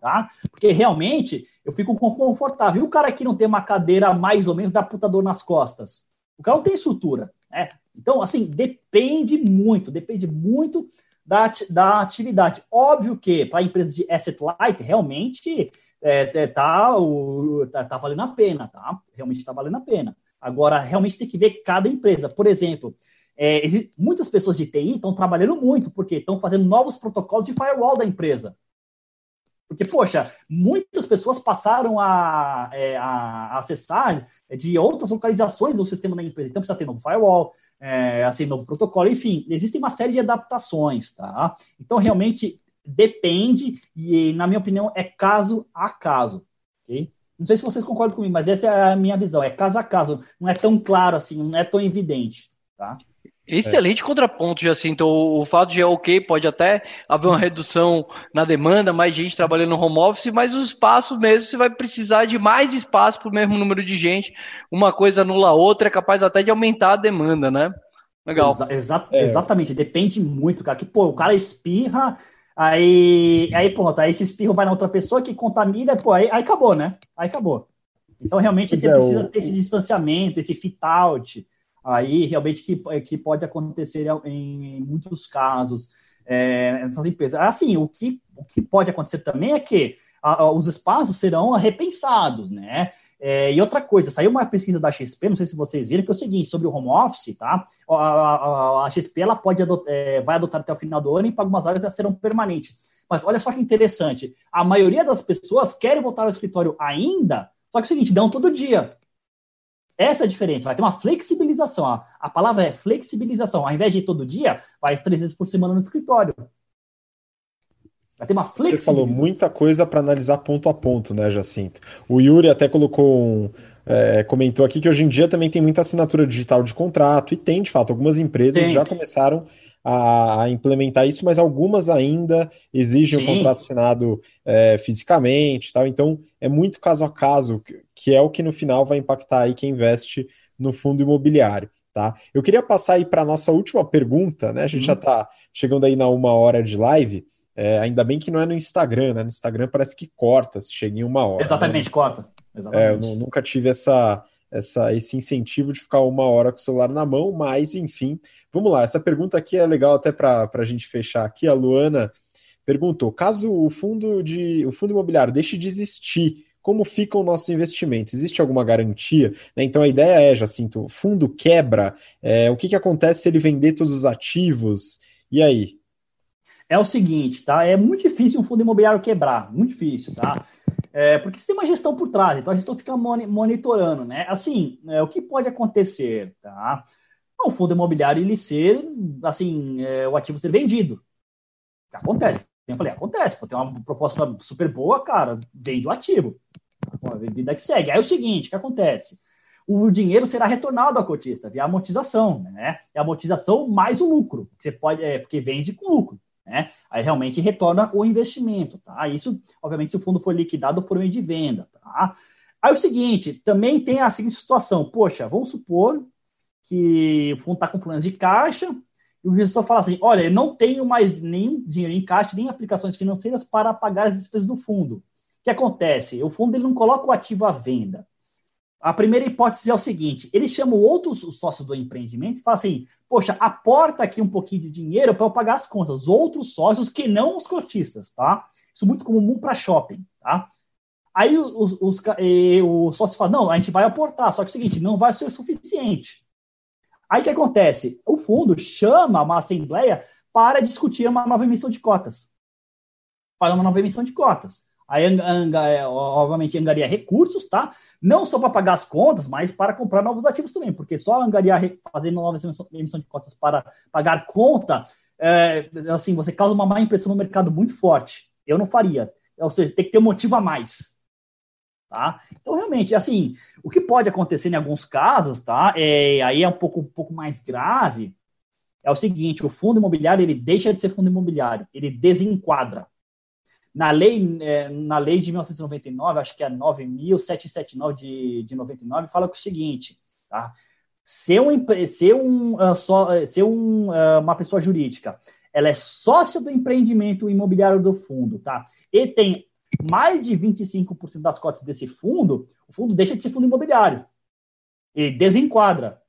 Speaker 3: tá? Porque realmente eu fico confortável. E o cara aqui não tem uma cadeira mais ou menos da puta dor nas costas? O cara não tem estrutura, né? Então, assim, depende muito, depende muito da, da atividade. Óbvio que para a empresa de asset light, realmente é, é, tá, o, tá, tá valendo a pena, tá? Realmente está valendo a pena. Agora, realmente tem que ver cada empresa. Por exemplo, é, muitas pessoas de TI estão trabalhando muito, porque estão fazendo novos protocolos de firewall da empresa. Porque, poxa, muitas pessoas passaram a, é, a acessar de outras localizações do sistema da empresa. Então, precisa ter novo firewall, é, assim, novo protocolo, enfim, existem uma série de adaptações, tá? Então, realmente, depende, e, na minha opinião, é caso a caso, ok? Não sei se vocês concordam comigo, mas essa é a minha visão, é caso a caso, não é tão claro assim, não é tão evidente, tá?
Speaker 2: Excelente é. contraponto, Jacinto. Então, o, o fato de, ok, pode até haver uma redução na demanda, mais gente trabalhando no home office, mas o espaço mesmo, você vai precisar de mais espaço para o mesmo número de gente. Uma coisa anula a outra, é capaz até de aumentar a demanda, né?
Speaker 3: Legal. Exa exa é. Exatamente, depende muito, cara. Que, pô, o cara espirra, aí, aí pronto, aí esse espirro vai na outra pessoa que contamina, pô, aí, aí acabou, né? Aí acabou. Então, realmente, você é, precisa o... ter esse distanciamento, esse fit out, aí realmente que, que pode acontecer em, muitos casos é, nessas empresas. Assim, o que, o que pode acontecer também é que a, a, os espaços serão repensados, né? É, e outra coisa, saiu uma pesquisa da XP, não sei se vocês viram, que é o seguinte, sobre o home office, tá? A, a, a XP ela pode é, vai adotar até o final do ano e para algumas áreas já serão permanentes. Mas olha só que interessante, a maioria das pessoas querem voltar ao escritório ainda, só que é o seguinte, dão todo dia. Essa é a diferença. Vai ter uma flexibilização. A, a palavra é flexibilização. Ao invés de ir todo dia, vai três vezes por semana no escritório.
Speaker 1: Vai ter uma flexibilização. Você falou muita coisa para analisar ponto a ponto, né, Jacinto? O Yuri até colocou um, é, comentou aqui que hoje em dia também tem muita assinatura digital de contrato, e tem, de fato, algumas empresas tem. já começaram a, a, implementar isso, mas algumas ainda exigem Sim. o contrato assinado é, fisicamente tal. Então, é muito caso a caso, que é o que no final vai impactar aí quem investe no fundo imobiliário. Tá? Eu queria passar aí para a nossa última pergunta, né? A gente uhum. já está chegando aí na uma hora de live. É, ainda bem que não é no Instagram, né? No Instagram parece que corta se chega em uma hora.
Speaker 3: Exatamente, né? corta. Exatamente.
Speaker 1: É, eu nunca tive essa, essa, esse incentivo de ficar uma hora com o celular na mão, mas enfim, vamos lá. Essa pergunta aqui é legal até para a gente fechar aqui. A Luana perguntou: caso o fundo de o fundo imobiliário deixe de existir, como ficam nossos investimentos? Existe alguma garantia? Né, então a ideia é, Jacinto, fundo quebra, é, o que, que acontece se ele vender todos os ativos? E aí?
Speaker 3: É o seguinte, tá? É muito difícil um fundo imobiliário quebrar, muito difícil, tá? É, porque você tem uma gestão por trás, então a gestão fica monitorando, né? Assim, é, o que pode acontecer, tá? O fundo imobiliário ele ser, assim, é, o ativo ser vendido. Acontece. Eu falei, acontece, pô, tem uma proposta super boa, cara, vende o ativo. A vida que segue. Aí é o seguinte, o que acontece? O dinheiro será retornado ao cotista via amortização, né? É a amortização mais o lucro. Você pode, é, porque vende com lucro né? Aí realmente retorna o investimento, tá? Isso, obviamente, se o fundo for liquidado por meio de venda, tá? Aí o seguinte, também tem a seguinte situação, poxa, vamos supor que o fundo está com planos de caixa e o gestor fala assim, olha, eu não tenho mais nem dinheiro em caixa, nem aplicações financeiras para pagar as despesas do fundo. O que acontece? O fundo ele não coloca o ativo à venda. A primeira hipótese é o seguinte: ele chama outros sócios do empreendimento e fala assim: poxa, aporta aqui um pouquinho de dinheiro para eu pagar as contas. Os outros sócios que não os cotistas, tá? Isso é muito comum para shopping, tá? Aí os, os, o sócio fala: não, a gente vai aportar, só que é o seguinte, não vai ser suficiente. Aí o que acontece? O fundo chama uma assembleia para discutir uma nova emissão de cotas. Para uma nova emissão de cotas. Aí, é, obviamente, angaria recursos, tá? Não só para pagar as contas, mas para comprar novos ativos também, porque só angariar fazendo nova emissão de cotas para pagar conta, é, assim, você causa uma má impressão no mercado muito forte. Eu não faria. Ou seja, tem que ter um motivo a mais. Tá? Então, realmente, assim, o que pode acontecer em alguns casos, tá? É, aí é um pouco, um pouco mais grave, é o seguinte, o fundo imobiliário, ele deixa de ser fundo imobiliário, ele desenquadra. Na lei, é, na lei de 1999, acho que é 9.779 de, de 99, fala é o seguinte, tá? Ser, um, ser, um, uh, só, ser um, uh, uma pessoa jurídica, ela é sócia do empreendimento imobiliário do fundo, tá? E tem mais de 25% das cotas desse fundo, o fundo deixa de ser fundo imobiliário. Ele desenquadra.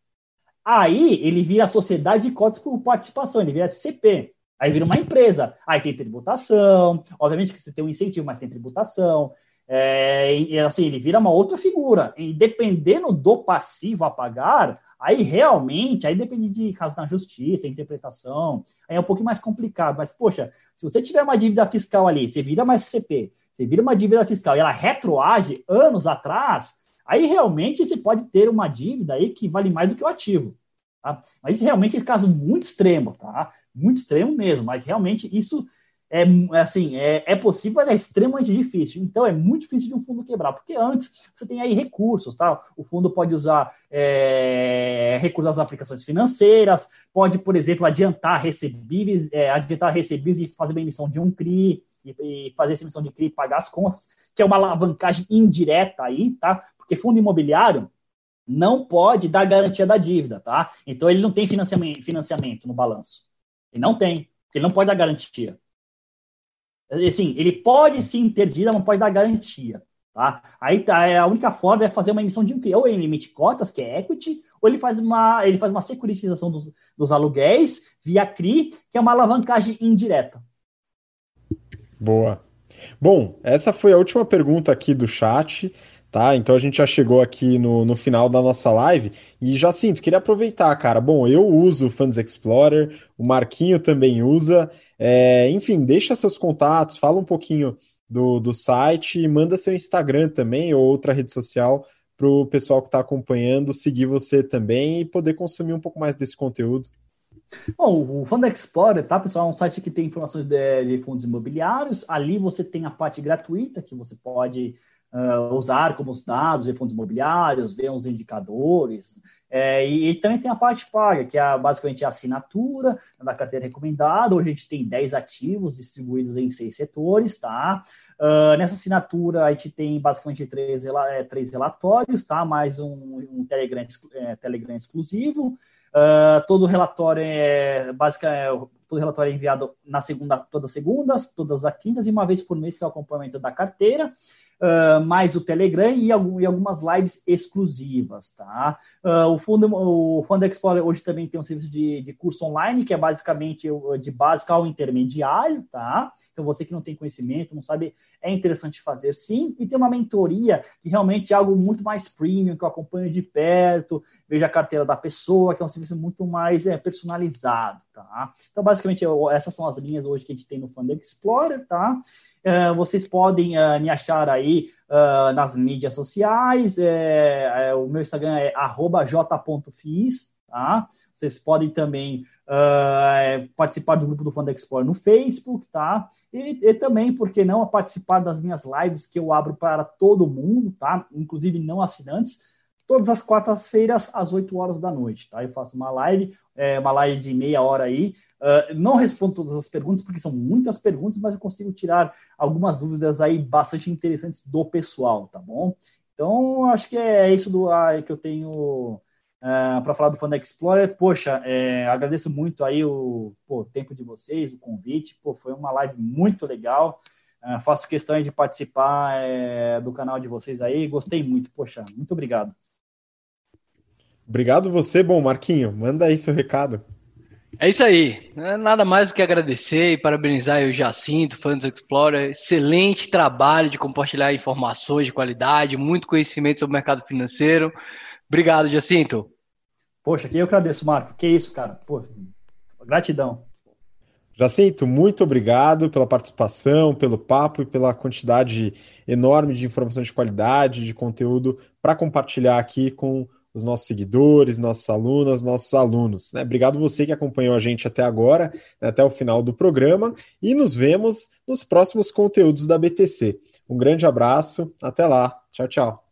Speaker 3: Aí ele vira sociedade de cotas por participação, ele vira SCP. Aí vira uma empresa. Aí tem tributação, obviamente que você tem um incentivo, mas tem tributação. É, e, assim, ele vira uma outra figura. E dependendo do passivo a pagar, aí realmente, aí depende de caso da justiça, interpretação, aí é um pouquinho mais complicado. Mas, poxa, se você tiver uma dívida fiscal ali, você vira mais CP, você vira uma dívida fiscal e ela retroage anos atrás, aí realmente você pode ter uma dívida aí que vale mais do que o ativo. Tá? Mas realmente é um caso muito extremo, tá? Muito extremo mesmo, mas realmente isso é assim, é, é possível, mas é extremamente difícil. Então é muito difícil de um fundo quebrar, porque antes você tem aí recursos, tá? O fundo pode usar é, recursos das aplicações financeiras, pode, por exemplo, adiantar recebíveis, é, adiantar recebíveis e fazer uma emissão de um CRI, e, e fazer essa emissão de CRI e pagar as contas, que é uma alavancagem indireta aí, tá? Porque fundo imobiliário, não pode dar garantia da dívida, tá? Então ele não tem financiamento, financiamento no balanço. Ele não tem, ele não pode dar garantia. Assim, ele pode sim ter dívida, não pode dar garantia. Tá? Aí tá, é, a única forma é fazer uma emissão de ou ele emite cotas, que é equity, ou ele faz uma, ele faz uma securitização dos, dos aluguéis via CRI, que é uma alavancagem indireta.
Speaker 1: Boa. Bom, essa foi a última pergunta aqui do chat. Tá? Então a gente já chegou aqui no, no final da nossa live e já sinto, queria aproveitar, cara. Bom, eu uso o Funds Explorer, o Marquinho também usa. É, enfim, deixa seus contatos, fala um pouquinho do, do site e manda seu Instagram também ou outra rede social para o pessoal que está acompanhando seguir você também e poder consumir um pouco mais desse conteúdo.
Speaker 3: Bom, o Fund Explorer, tá, pessoal, é um site que tem informações de, de fundos imobiliários. Ali você tem a parte gratuita, que você pode uh, usar como os dados de fundos imobiliários, ver os indicadores. É, e, e, também tem a parte paga, que é basicamente a assinatura da carteira recomendada. Hoje a gente tem 10 ativos distribuídos em seis setores, tá? Uh, nessa assinatura a gente tem basicamente três, é, três relatórios, tá? Mais um, um Telegram, é, Telegram exclusivo. Uh, todo relatório é basicamente é, todo relatório é enviado na segunda, todas as segundas, todas as quintas e uma vez por mês que é o acompanhamento da carteira uh, mais o Telegram e, algum, e, algumas lives exclusivas, tá? Uh, o Fundo, o Fundo Explorer hoje também tem um serviço de, de curso online, que é basicamente de básico ao intermediário, tá? Então, você que não tem conhecimento, não sabe, é interessante fazer sim. E tem uma mentoria que realmente é algo muito mais premium, que eu acompanho de perto, vejo a carteira da pessoa, que é um serviço muito mais é, personalizado, tá? Então, basicamente, eu, essas são as linhas hoje que a gente tem no Fund Explorer, tá? Uh, vocês podem uh, me achar aí uh, nas mídias sociais. É, é, o meu Instagram é j.fiz, tá? Vocês podem também participar do grupo do Fund Explorer no Facebook, tá? E, e, também, por que não, participar das minhas lives que eu abro para todo mundo, tá? Inclusive não assinantes, todas as quartas-feiras às 8 horas da noite, tá? Eu faço uma live, é, uma live de meia hora aí, Uh, não respondo todas as perguntas, porque são muitas perguntas, mas eu consigo tirar algumas dúvidas aí bastante interessantes do pessoal, tá bom? Então, acho que é isso do, uh, que eu tenho ah, para falar do Fund Explorer. Poxa, é, agradeço muito aí o pô, tempo de vocês, o convite. Pô, foi uma live muito legal. Uh, faço questão de participar é, do canal de vocês aí. Gostei muito. Poxa, muito obrigado.
Speaker 1: Obrigado você. Bom, Marquinho, manda aí seu recado.
Speaker 2: É isso aí. É nada mais do que agradecer e parabenizar o Jacinto, Funds Explorer. Excelente trabalho de compartilhar informações de qualidade, muito conhecimento sobre o mercado financeiro. Obrigado, Jacinto.
Speaker 3: Poxa, que eu agradeço, Marco. Que isso, cara. Pô, gratidão.
Speaker 1: Jacinto, muito obrigado pela participação, pelo papo e pela quantidade enorme de informação de qualidade, de conteúdo para compartilhar aqui com os nossos seguidores, nossas alunas, nossos alunos. Né? Obrigado você que acompanhou a gente até agora, né, até o final do programa, e nos vemos nos próximos conteúdos da BTC. Um grande abraço, até lá, tchau, tchau.